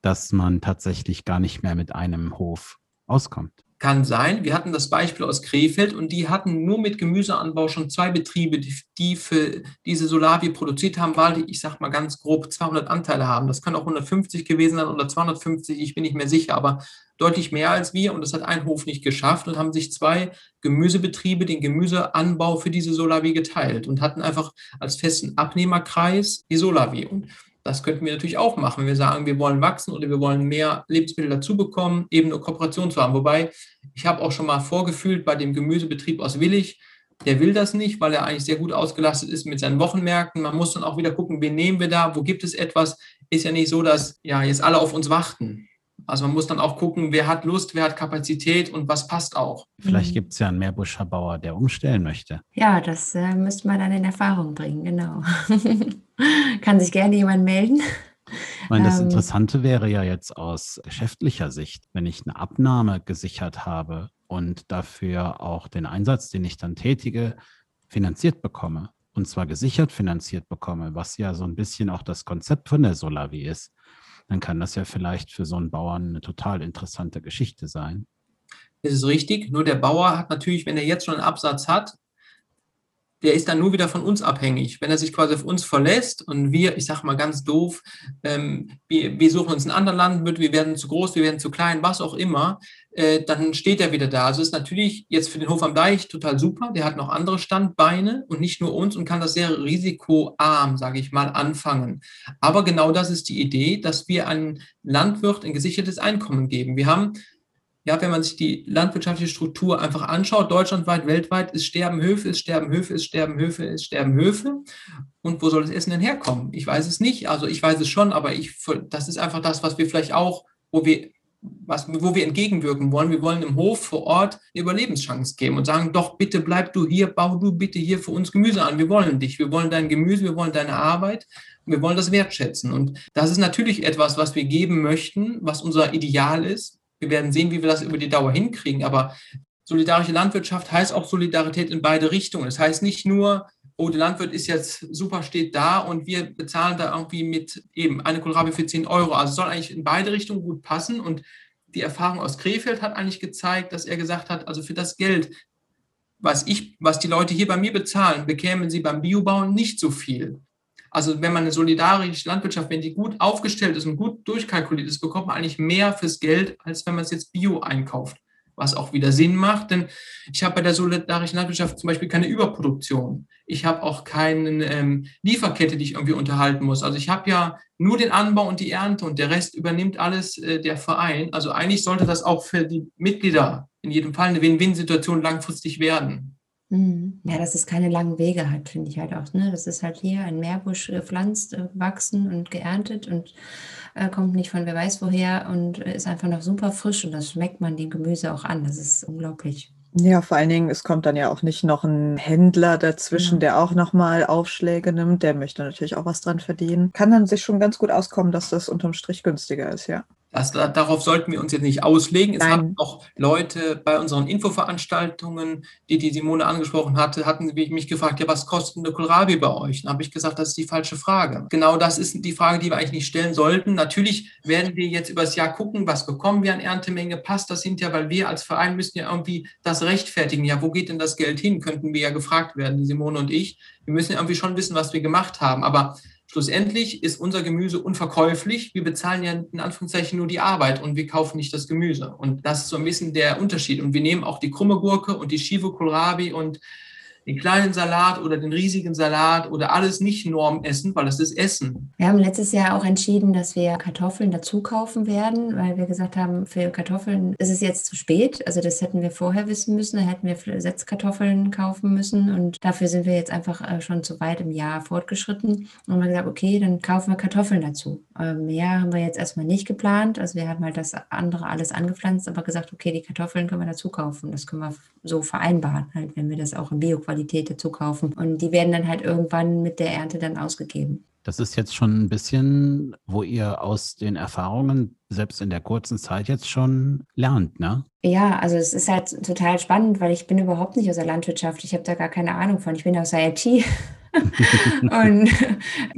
dass man tatsächlich gar nicht mehr mit einem Hof auskommt. Kann sein. Wir hatten das Beispiel aus Krefeld und die hatten nur mit Gemüseanbau schon zwei Betriebe, die, für diese Solavi produziert haben, weil die, ich sag mal ganz grob, 200 Anteile haben. Das kann auch 150 gewesen sein oder 250, ich bin nicht mehr sicher, aber deutlich mehr als wir und das hat ein Hof nicht geschafft und haben sich zwei Gemüsebetriebe den Gemüseanbau für diese Solavi geteilt und hatten einfach als festen Abnehmerkreis die Solavi. Und das könnten wir natürlich auch machen, wir sagen, wir wollen wachsen oder wir wollen mehr Lebensmittel dazu bekommen, eben eine Kooperation zu haben. Wobei, ich habe auch schon mal vorgefühlt bei dem Gemüsebetrieb aus Willig, der will das nicht, weil er eigentlich sehr gut ausgelastet ist mit seinen Wochenmärkten. Man muss dann auch wieder gucken, wen nehmen wir da, wo gibt es etwas. Ist ja nicht so, dass ja jetzt alle auf uns warten. Also man muss dann auch gucken, wer hat Lust, wer hat Kapazität und was passt auch. Vielleicht Mhm. gibt es ja einen Meerbuscher Bauer, der umstellen möchte. Ja, das äh, müsste man dann in Erfahrung bringen, genau. Kann sich gerne jemand melden. Ich meine, das Ähm. Interessante wäre ja jetzt aus geschäftlicher Sicht, wenn ich eine Abnahme gesichert habe und dafür auch den Einsatz, den ich dann tätige, finanziert bekomme. Und zwar gesichert finanziert bekomme, was ja so ein bisschen auch das Konzept von der Solavi ist, dann kann das ja vielleicht für so einen Bauern eine total interessante Geschichte sein. Das ist richtig. Nur der Bauer hat natürlich, wenn er jetzt schon einen Absatz hat, der ist dann nur wieder von uns abhängig. Wenn er sich quasi auf uns verlässt und wir, ich sage mal ganz doof, ähm, wir, wir suchen uns einen anderen Landwirt, wir werden zu groß, wir werden zu klein, was auch immer, äh, dann steht er wieder da. Also ist natürlich jetzt für den Hof am Deich total super. Der hat noch andere Standbeine und nicht nur uns und kann das sehr risikoarm, sage ich mal, anfangen. Aber genau das ist die Idee, dass wir einem Landwirt ein gesichertes Einkommen geben. Wir haben ja, wenn man sich die landwirtschaftliche Struktur einfach anschaut, deutschlandweit, weltweit, ist sterben Höfe, ist sterben Höfe, ist sterben Höfe, ist sterben Höfe. Und wo soll das Essen denn herkommen? Ich weiß es nicht. Also ich weiß es schon, aber ich, das ist einfach das, was wir vielleicht auch, wo wir, was, wo wir entgegenwirken wollen. Wir wollen dem Hof vor Ort eine Überlebenschance geben und sagen, doch bitte bleib du hier, bau du bitte hier für uns Gemüse an. Wir wollen dich, wir wollen dein Gemüse, wir wollen deine Arbeit. Wir wollen das wertschätzen. Und das ist natürlich etwas, was wir geben möchten, was unser Ideal ist. Wir werden sehen, wie wir das über die Dauer hinkriegen. Aber solidarische Landwirtschaft heißt auch Solidarität in beide Richtungen. Das heißt nicht nur, oh, der Landwirt ist jetzt super, steht da und wir bezahlen da irgendwie mit eben eine Kohlrabi für 10 Euro. Also soll eigentlich in beide Richtungen gut passen. Und die Erfahrung aus Krefeld hat eigentlich gezeigt, dass er gesagt hat, also für das Geld, was ich, was die Leute hier bei mir bezahlen, bekämen sie beim Biobauen nicht so viel. Also wenn man eine solidarische Landwirtschaft, wenn die gut aufgestellt ist und gut durchkalkuliert ist, bekommt man eigentlich mehr fürs Geld, als wenn man es jetzt Bio einkauft. Was auch wieder Sinn macht, denn ich habe bei der solidarischen Landwirtschaft zum Beispiel keine Überproduktion. Ich habe auch keine ähm, Lieferkette, die ich irgendwie unterhalten muss. Also ich habe ja nur den Anbau und die Ernte und der Rest übernimmt alles äh, der Verein. Also eigentlich sollte das auch für die Mitglieder in jedem Fall eine Win-Win-Situation langfristig werden. Ja, dass es keine langen Wege hat, finde ich halt auch. Ne? Das ist halt hier ein Meerbusch gepflanzt, äh, gewachsen und geerntet und äh, kommt nicht von wer weiß woher und ist einfach noch super frisch und das schmeckt man dem Gemüse auch an. Das ist unglaublich. Ja, vor allen Dingen, es kommt dann ja auch nicht noch ein Händler dazwischen, Ja. der auch nochmal Aufschläge nimmt. Der möchte natürlich auch was dran verdienen. Kann dann sich schon ganz gut auskommen, dass das unterm Strich günstiger ist, ja. Das, da- darauf sollten wir uns jetzt nicht auslegen. Es Nein. haben auch Leute bei unseren Infoveranstaltungen, die die Simone angesprochen hatte, hatten mich gefragt, ja, was kostet eine Kohlrabi bei euch? Dann habe ich gesagt, das ist die falsche Frage. Genau das ist die Frage, die wir eigentlich nicht stellen sollten. Natürlich werden wir jetzt über das Jahr gucken, was bekommen wir an Erntemenge, passt das hinterher, weil wir als Verein müssen ja irgendwie das rechtfertigen. Ja, wo geht denn das Geld hin? Könnten wir ja gefragt werden, die Simone und ich. Wir müssen ja irgendwie schon wissen, was wir gemacht haben. Aber Schlussendlich ist unser Gemüse unverkäuflich. Wir bezahlen ja in Anführungszeichen nur die Arbeit und wir kaufen nicht das Gemüse. Und das ist so ein bisschen der Unterschied. Und wir nehmen auch die krumme Gurke und die Shivo Kohlrabi und den kleinen Salat oder den riesigen Salat oder alles nicht Norm essen, weil das ist Essen. Wir haben letztes Jahr auch entschieden, dass wir Kartoffeln dazu kaufen werden, weil wir gesagt haben, für Kartoffeln ist es jetzt zu spät. Also das hätten wir vorher wissen müssen, da hätten wir Setzkartoffeln kaufen müssen und dafür sind wir jetzt einfach äh, schon zu weit im Jahr fortgeschritten und haben gesagt, okay, dann kaufen wir Kartoffeln dazu. Äh, Mehr haben wir jetzt erstmal nicht geplant. Also wir haben halt das andere alles angepflanzt, aber gesagt, okay, die Kartoffeln können wir dazu kaufen. Das können wir so vereinbaren, halt, wenn wir das auch in Bioqualität dazu kaufen. Und die werden dann halt irgendwann mit der Ernte dann ausgegeben. Das ist jetzt schon ein bisschen, wo ihr aus den Erfahrungen selbst in der kurzen Zeit jetzt schon lernt, ne? Ja, also es ist halt total spannend, weil ich bin überhaupt nicht aus der Landwirtschaft. Ich habe da gar keine Ahnung von. Ich bin aus der IT. und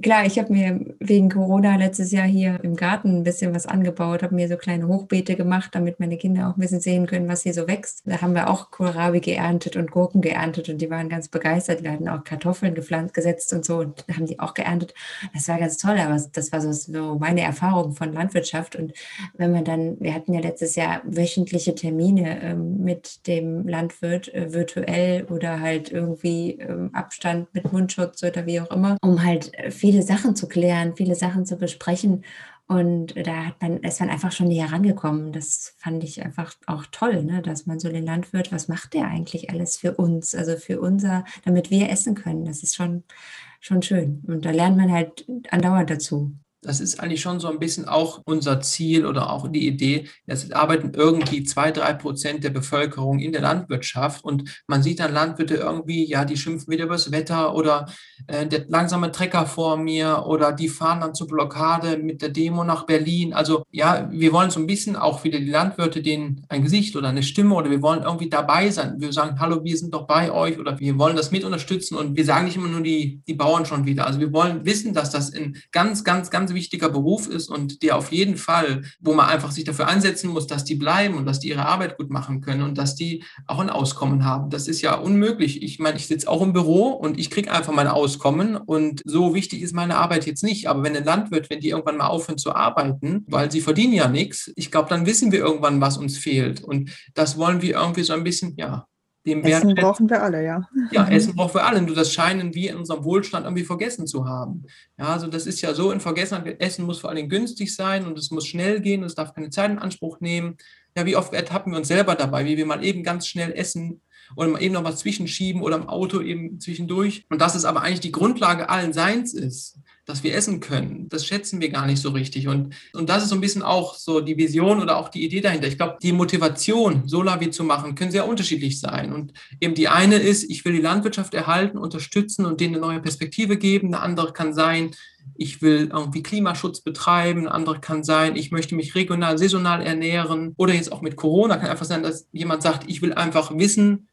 klar, ich habe mir wegen Corona letztes Jahr hier im Garten ein bisschen was angebaut, habe mir so kleine Hochbeete gemacht, damit meine Kinder auch ein bisschen sehen können, was hier so wächst. Da haben wir auch Kohlrabi geerntet und Gurken geerntet und die waren ganz begeistert. Wir hatten auch Kartoffeln gepflanzt, gesetzt und so und haben die auch geerntet. Das war ganz toll, aber das war so, meine Erfahrung von Landwirtschaft. Und wenn man dann, wir hatten ja letztes Jahr wöchentliche Termine ähm, mit dem Landwirt äh, virtuell oder halt irgendwie ähm, Abstand mit Mundschutz oder wie auch immer, um halt äh, viele Sachen zu klären, viele Sachen zu besprechen. Und da hat man, ist man einfach schon näher rangekommen. Das fand ich einfach auch toll, ne? dass man so den Landwirt, was macht der eigentlich alles für uns, also für unser, damit wir essen können. Das ist schon, schon schön. Und da lernt man halt andauernd dazu. Das ist eigentlich schon so ein bisschen auch unser Ziel oder auch die Idee. Es arbeiten irgendwie zwei, drei Prozent der Bevölkerung in der Landwirtschaft und man sieht dann Landwirte irgendwie, ja, die schimpfen wieder übers Wetter oder äh, der langsame Trecker vor mir oder die fahren dann zur Blockade mit der Demo nach Berlin. Also ja, wir wollen so ein bisschen auch wieder die Landwirte denen ein Gesicht oder eine Stimme oder wir wollen irgendwie dabei sein. Wir sagen, hallo, wir sind doch bei euch oder wir wollen das mit unterstützen und wir sagen nicht immer nur die, die Bauern schon wieder. Also wir wollen wissen, dass das ein ganz, ganz, ganz wichtiger Beruf ist und der auf jeden Fall, wo man einfach sich dafür einsetzen muss, dass die bleiben und dass die ihre Arbeit gut machen können und dass die auch ein Auskommen haben. Das ist ja unmöglich. Ich meine, ich sitze auch im Büro und ich kriege einfach mein Auskommen und so wichtig ist meine Arbeit jetzt nicht. Aber wenn ein Landwirt, wenn die irgendwann mal aufhören zu arbeiten, weil sie verdienen ja nichts, ich glaube, dann wissen wir irgendwann, was uns fehlt. Und das wollen wir irgendwie so ein bisschen, ja, dem Essen brauchen wir alle, ja. Ja, Essen brauchen wir alle. Nur das scheinen wir in unserem Wohlstand irgendwie vergessen zu haben. Ja, also das ist ja so in Vergessenheit. Essen muss vor allem günstig sein und es muss schnell gehen und es darf keine Zeit in Anspruch nehmen. Ja, wie oft ertappen wir uns selber dabei, wie wir mal eben ganz schnell essen oder mal eben noch was zwischenschieben oder im Auto eben zwischendurch. Und dass es aber eigentlich die Grundlage allen Seins ist dass wir essen können. Das schätzen wir gar nicht so richtig. Und, und das ist so ein bisschen auch so die Vision oder auch die Idee dahinter. Ich glaube, die Motivation, Solavi zu machen, können sehr unterschiedlich sein. Und eben die eine ist, ich will die Landwirtschaft erhalten, unterstützen und denen eine neue Perspektive geben. Eine andere kann sein, ich will irgendwie Klimaschutz betreiben, eine andere kann sein, ich möchte mich regional, saisonal ernähren oder jetzt auch mit Corona kann einfach sein, dass jemand sagt, ich will einfach wissen,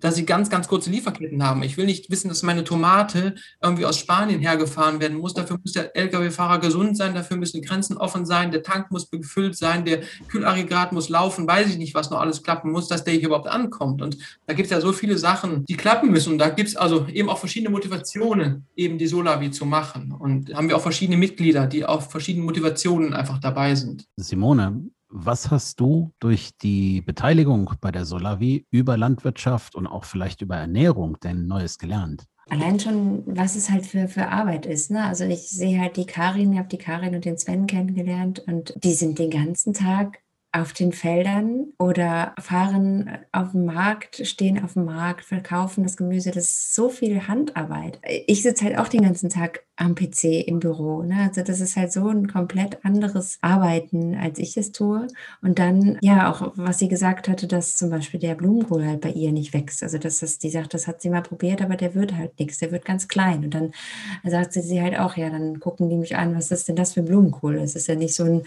dass sie ganz, ganz kurze Lieferketten haben. Ich will nicht wissen, dass meine Tomate irgendwie aus Spanien hergefahren werden muss. Dafür muss der Lkw-Fahrer gesund sein, dafür müssen die Grenzen offen sein, der Tank muss befüllt sein, der Kühlaggregat muss laufen, weiß ich nicht, was noch alles klappen muss, dass der hier überhaupt ankommt. Und da gibt es ja so viele Sachen, die klappen müssen. Und da gibt es also eben auch verschiedene Motivationen, eben die Solavi zu machen. Und haben wir auch verschiedene Mitglieder, die auf verschiedenen Motivationen einfach dabei sind. Simone, was hast du durch die Beteiligung bei der Solavi über Landwirtschaft und auch vielleicht über Ernährung denn Neues gelernt? Allein schon, was es halt für, für Arbeit ist. Ne? Also ich sehe halt die Karin, ich habe die Karin und den Sven kennengelernt und die sind den ganzen Tag auf den Feldern oder fahren auf dem Markt, stehen auf dem Markt, verkaufen das Gemüse. Das ist so viel Handarbeit. Ich sitze halt auch den ganzen Tag am PC im Büro. Ne? Also das ist halt so ein komplett anderes Arbeiten, als ich es tue. Und dann, ja, auch was sie gesagt hatte, dass zum Beispiel der Blumenkohl halt bei ihr nicht wächst. Also das ist, die sagt, das hat sie mal probiert, aber der wird halt nichts, der wird ganz klein. Und dann sagt sie, sie halt auch, ja, dann gucken die mich an, was ist denn das für Blumenkohl? Das ist ja nicht so ein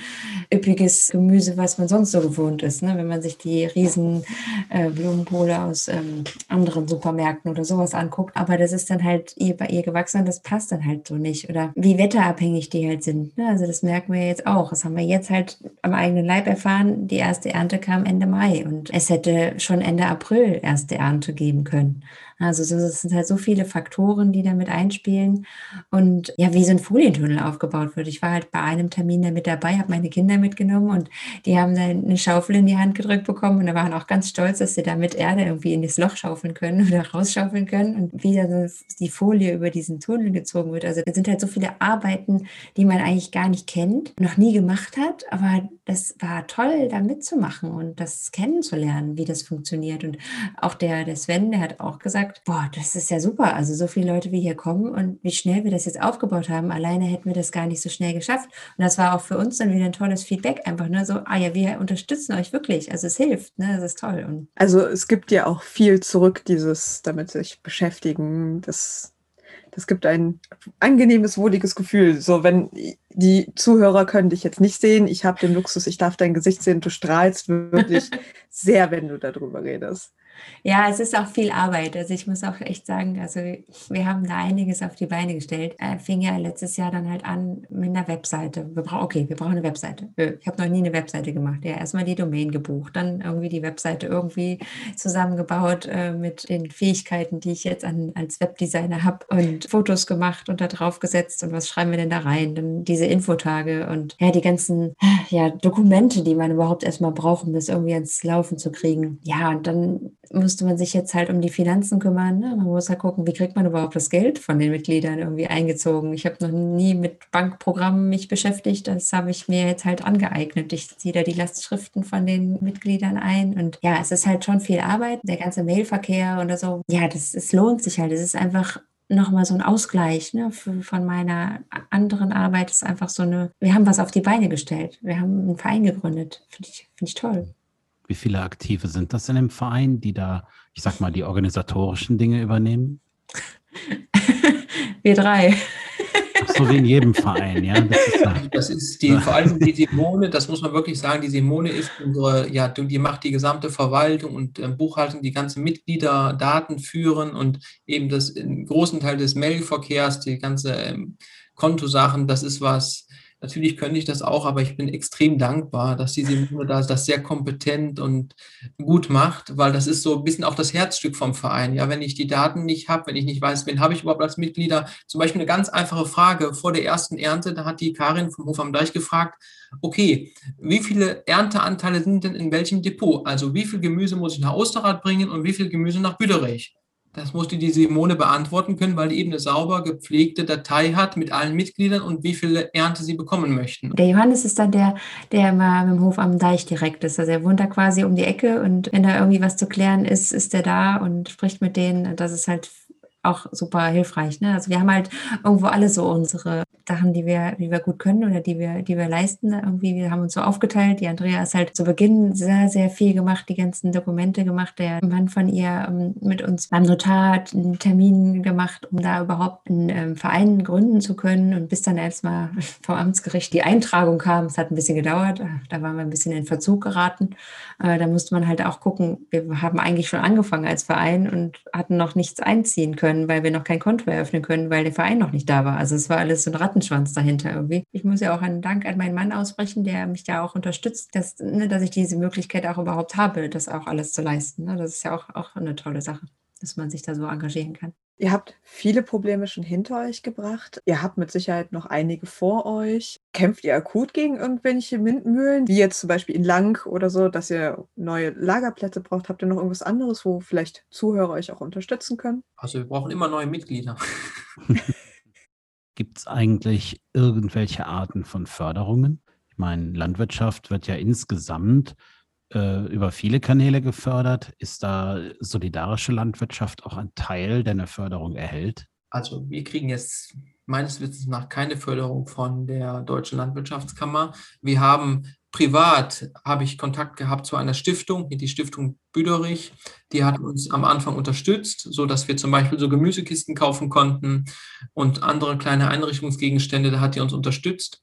üppiges Gemüse, was man sonst so gewohnt ist. Ne? Wenn man sich die riesen äh, Blumenkohle aus ähm, anderen Supermärkten oder sowas anguckt. Aber das ist dann halt bei ihr gewachsen und das passt dann halt so nicht oder wie wetterabhängig die halt sind. Ne? Also das merken wir jetzt auch. Das haben wir jetzt halt am eigenen Leib erfahren. Die erste Ernte kam Ende Mai und es hätte schon Ende April erste Ernte geben können. Also es sind halt so viele Faktoren, die damit einspielen und ja, wie so ein Folientunnel aufgebaut wird. Ich war halt bei einem Termin da mit dabei, habe meine Kinder mitgenommen und die haben dann eine Schaufel in die Hand gedrückt bekommen und da waren auch ganz stolz, dass sie da mit Erde irgendwie in das Loch schaufeln können oder rausschaufeln können und wie dann die Folie über diesen Tunnel gezogen wird. Also es sind halt so viele Arbeiten, die man eigentlich gar nicht kennt, noch nie gemacht hat, aber das war toll, da mitzumachen und das kennenzulernen, wie das funktioniert. Und auch der, der Sven, der hat auch gesagt, boah, das ist ja super. Also so viele Leute, wie hier kommen und wie schnell wir das jetzt aufgebaut haben. Alleine hätten wir das gar nicht so schnell geschafft. Und das war auch für uns dann wieder ein tolles Feedback. Einfach nur so, ah ja, wir unterstützen euch wirklich. Also es hilft, ne? Das ist toll. Und also es gibt ja auch viel zurück, dieses damit sich beschäftigen. Das das gibt ein angenehmes, wohliges Gefühl. So, wenn die Zuhörer können dich jetzt nicht sehen, ich habe den Luxus, ich darf dein Gesicht sehen, du strahlst wirklich sehr, wenn du darüber redest. Ja, es ist auch viel Arbeit. Also ich muss auch echt sagen, also wir haben da einiges auf die Beine gestellt. Äh, fing ja letztes Jahr dann halt an mit einer Webseite. Wir brauchen, okay, wir brauchen eine Webseite. Äh, ich habe noch nie eine Webseite gemacht. Ja, erstmal die Domain gebucht, dann irgendwie die Webseite irgendwie zusammengebaut äh, mit den Fähigkeiten, die ich jetzt an, als Webdesigner habe und Fotos gemacht und da drauf gesetzt und was schreiben wir denn da rein? Dann diese Infotage und ja, die ganzen ja, Dokumente, die man überhaupt erstmal braucht, um das irgendwie ans Laufen zu kriegen. Ja, und dann musste man sich jetzt halt um die Finanzen kümmern. Ne? Man muss halt gucken, wie kriegt man überhaupt das Geld von den Mitgliedern irgendwie eingezogen. Ich habe noch nie mit Bankprogrammen mich beschäftigt. Das habe ich mir jetzt halt angeeignet. Ich ziehe da die Lastschriften von den Mitgliedern ein. Und ja, es ist halt schon viel Arbeit. Der ganze Mailverkehr oder so. Ja, das, es lohnt sich halt. Es ist einfach nochmal so ein Ausgleich ne, von meiner anderen Arbeit. ist einfach so eine, wir haben was auf die Beine gestellt. Wir haben einen Verein gegründet. Finde ich, find ich toll. Wie viele Aktive sind das in dem Verein, die da, ich sag mal, die organisatorischen Dinge übernehmen? wir drei so wie in jedem Verein, ja. Das ist, das ist die, vor allem die Simone, das muss man wirklich sagen, die Simone ist unsere, ja, die macht die gesamte Verwaltung und äh, Buchhaltung, die ganzen Mitglieder, Daten führen und eben das einen großen Teil des Mailverkehrs, die ganze ähm, Kontosachen, das ist was, Natürlich könnte ich das auch, aber ich bin extrem dankbar, dass die Simone da das sehr kompetent und gut macht, weil das ist so ein bisschen auch das Herzstück vom Verein. Ja, wenn ich die Daten nicht habe, wenn ich nicht weiß, wen habe ich überhaupt als Mitglieder, zum Beispiel eine ganz einfache Frage vor der ersten Ernte, da hat die Karin vom Hof am Deich gefragt, okay, wie viele Ernteanteile sind denn in welchem Depot? Also wie viel Gemüse muss ich nach Osterrad bringen und wie viel Gemüse nach Büderich? Das musste die Simone beantworten können, weil die eben eine sauber gepflegte Datei hat mit allen Mitgliedern und wie viele Ernte sie bekommen möchten. Der Johannes ist dann der, der immer mit dem Hof am Deich direkt ist. Also er wohnt da quasi um die Ecke und wenn da irgendwie was zu klären ist, ist er da und spricht mit denen. Das ist halt auch super hilfreich. Ne? Also wir haben halt irgendwo alle so unsere Sachen, die wir, die wir gut können oder die wir, die wir leisten. Irgendwie, wir haben uns so aufgeteilt. Die Andrea ist halt zu Beginn sehr, sehr viel gemacht, die ganzen Dokumente gemacht. Der Mann von ihr ähm, mit uns beim Notar einen Termin gemacht, um da überhaupt einen ähm, Verein gründen zu können. Und bis dann erstmal vom Amtsgericht die Eintragung kam, es hat ein bisschen gedauert. Da waren wir ein bisschen in Verzug geraten. Äh, da musste man halt auch gucken, wir haben eigentlich schon angefangen als Verein und hatten noch nichts einziehen können können, weil wir noch kein Konto eröffnen können, weil der Verein noch nicht da war. Also es war alles so ein Rattenschwanz dahinter irgendwie. Ich muss ja auch einen Dank an meinen Mann ausbrechen, der mich da auch unterstützt, dass, ne, dass ich diese Möglichkeit auch überhaupt habe, das auch alles zu leisten. Ne? Das ist ja auch, auch eine tolle Sache, dass man sich da so engagieren kann. Ihr habt viele Probleme schon hinter euch gebracht. Ihr habt mit Sicherheit noch einige vor euch. Kämpft ihr akut gegen irgendwelche Windmühlen, wie jetzt zum Beispiel in Lang oder so, dass ihr neue Lagerplätze braucht? Habt ihr noch irgendwas anderes, wo vielleicht Zuhörer euch auch unterstützen können? Also wir brauchen immer neue Mitglieder. Gibt es eigentlich irgendwelche Arten von Förderungen? Ich meine, Landwirtschaft wird ja insgesamt äh, über viele Kanäle gefördert. Ist da solidarische Landwirtschaft auch ein Teil, der eine Förderung erhält? Also wir kriegen jetzt meines Wissens nach keine Förderung von der Deutschen Landwirtschaftskammer. Wir haben privat habe ich Kontakt gehabt zu einer Stiftung, die Stiftung Büderich. Die hat uns am Anfang unterstützt, so dass wir zum Beispiel so Gemüsekisten kaufen konnten und andere kleine Einrichtungsgegenstände. Da hat die uns unterstützt.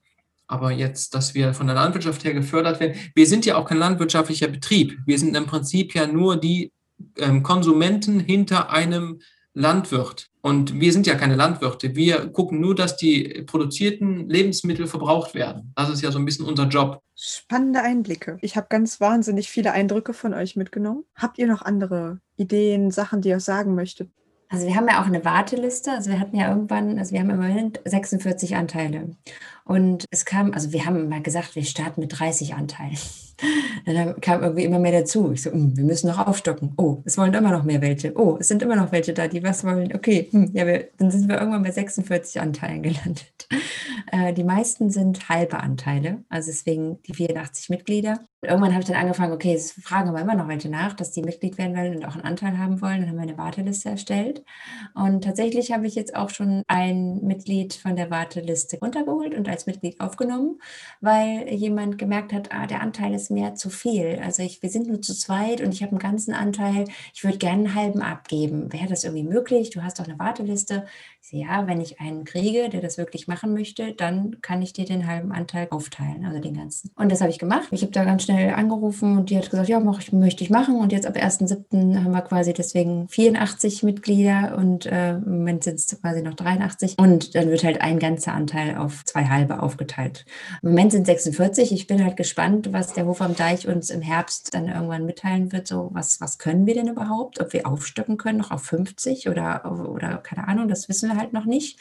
Aber jetzt, dass wir von der Landwirtschaft her gefördert werden, wir sind ja auch kein landwirtschaftlicher Betrieb. Wir sind im Prinzip ja nur die ähm, Konsumenten hinter einem Landwirt. Und wir sind ja keine Landwirte. Wir gucken nur, dass die produzierten Lebensmittel verbraucht werden. Das ist ja so ein bisschen unser Job. Spannende Einblicke. Ich habe ganz wahnsinnig viele Eindrücke von euch mitgenommen. Habt ihr noch andere Ideen, Sachen, die ihr sagen möchtet? Also wir haben ja auch eine Warteliste. Also wir hatten ja irgendwann, also wir haben im Moment 46 Anteile. Und es kam, also wir haben mal gesagt, wir starten mit 30 Anteilen. Dann kam irgendwie immer mehr dazu. Ich so, hm, wir müssen noch aufstocken. Oh, es wollen immer noch mehr welche. Oh, es sind immer noch welche da, die was wollen. Okay, hm, ja, wir, dann sind wir irgendwann bei 46 Anteilen gelandet. Äh, die meisten sind halbe Anteile, also deswegen die 84 Mitglieder. Und irgendwann habe ich dann angefangen, okay, es fragen aber immer noch welche nach, dass die Mitglied werden wollen und auch einen Anteil haben wollen. Dann haben wir eine Warteliste erstellt. Und tatsächlich habe ich jetzt auch schon ein Mitglied von der Warteliste runtergeholt und als Mitglied aufgenommen, weil jemand gemerkt hat, ah, der Anteil ist mir zu viel. Also ich, wir sind nur zu zweit und ich habe einen ganzen Anteil. Ich würde gerne einen halben abgeben. Wäre das irgendwie möglich? Du hast doch eine Warteliste. Sehe, ja, wenn ich einen kriege, der das wirklich machen möchte, dann kann ich dir den halben Anteil aufteilen, also den ganzen. Und das habe ich gemacht. Ich habe da ganz schnell angerufen und die hat gesagt, ja, mach ich, möchte ich machen. Und jetzt ab 1.7. haben wir quasi deswegen 84 Mitglieder und äh, im Moment sind es quasi noch 83. Und dann wird halt ein ganzer Anteil auf zwei halbe aufgeteilt. Im Moment sind 46. Ich bin halt gespannt, was der Hof am Deich uns im Herbst dann irgendwann mitteilen wird. So, was, was können wir denn überhaupt? Ob wir aufstocken können noch auf 50 oder, oder keine Ahnung, das wissen wir halt noch nicht.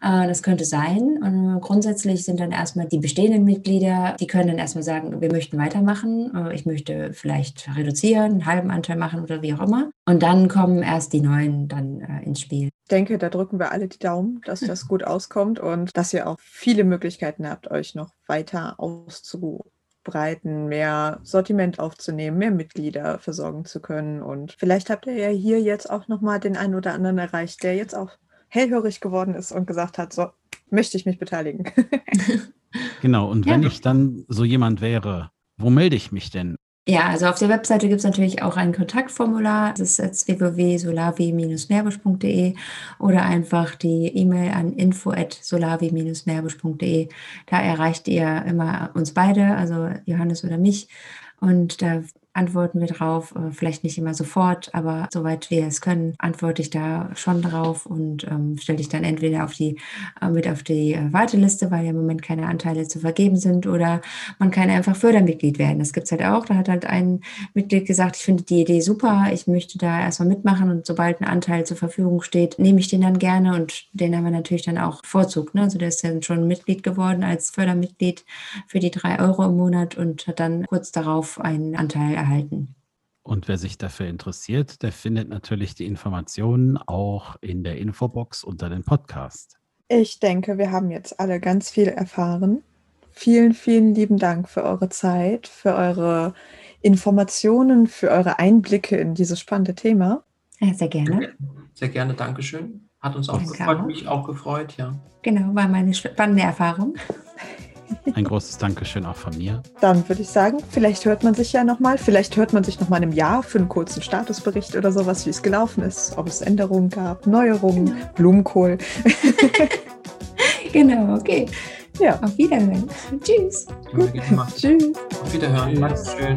Äh, das könnte sein. Und grundsätzlich sind dann erstmal die bestehenden Mitglieder, die können dann erstmal sagen, wir möchten weitermachen. Äh, ich möchte vielleicht reduzieren, einen halben Anteil machen oder wie auch immer. Und dann kommen erst die neuen dann äh, ins Spiel. Ich denke, da drücken wir alle die Daumen, dass das gut auskommt und dass ihr auch viele Möglichkeiten habt, euch noch weiter auszubreiten, mehr Sortiment aufzunehmen, mehr Mitglieder versorgen zu können. Und vielleicht habt ihr ja hier jetzt auch nochmal den einen oder anderen erreicht, der jetzt auch hellhörig geworden ist und gesagt hat, so möchte ich mich beteiligen. genau, und wenn ja. ich dann so jemand wäre, wo melde ich mich denn? Ja, also auf der Webseite gibt es natürlich auch ein Kontaktformular. Das ist jetzt www.solavi-meerbusch.de oder einfach die E-Mail an info@solavi-meerbusch.de. Da erreicht ihr immer uns beide, also Johannes oder mich. Und da antworten wir drauf. Äh, vielleicht nicht immer sofort, aber soweit wir es können, antworte ich da schon drauf und ähm, stelle dich dann entweder auf die, äh, mit auf die äh, Warteliste, weil ja im Moment keine Anteile zu vergeben sind, oder man kann einfach Fördermitglied werden. Das gibt es halt auch. Da hat halt ein Mitglied gesagt, ich finde die Idee super, ich möchte da erstmal mitmachen und sobald ein Anteil zur Verfügung steht, nehme ich den dann gerne und den haben wir natürlich dann auch Vorzug. Ne? Also der ist dann schon Mitglied geworden als Fördermitglied für die drei Euro im Monat und hat dann kurz darauf einen Anteil erhalten erhalten. Und wer sich dafür interessiert, der findet natürlich die Informationen auch in der Infobox unter dem Podcast. Ich denke, wir haben jetzt alle ganz viel erfahren. Vielen, vielen lieben Dank für eure Zeit, für eure Informationen, für eure Einblicke in dieses spannende Thema. Sehr gerne. Sehr gerne, Dankeschön. Hat uns auch Danke gefreut, auch. mich auch gefreut, ja. Genau, war meine spannende Erfahrung. Ein großes Dankeschön auch von mir. Dann würde ich sagen, vielleicht hört man sich ja nochmal. Vielleicht hört man sich nochmal im Jahr für einen kurzen Statusbericht oder sowas, wie es gelaufen ist, ob es Änderungen gab, Neuerungen, genau. Blumenkohl. genau, okay. Ja. Auf Wiederhören. Tschüss. Tschüss. Auf Wiederhören. Dankeschön.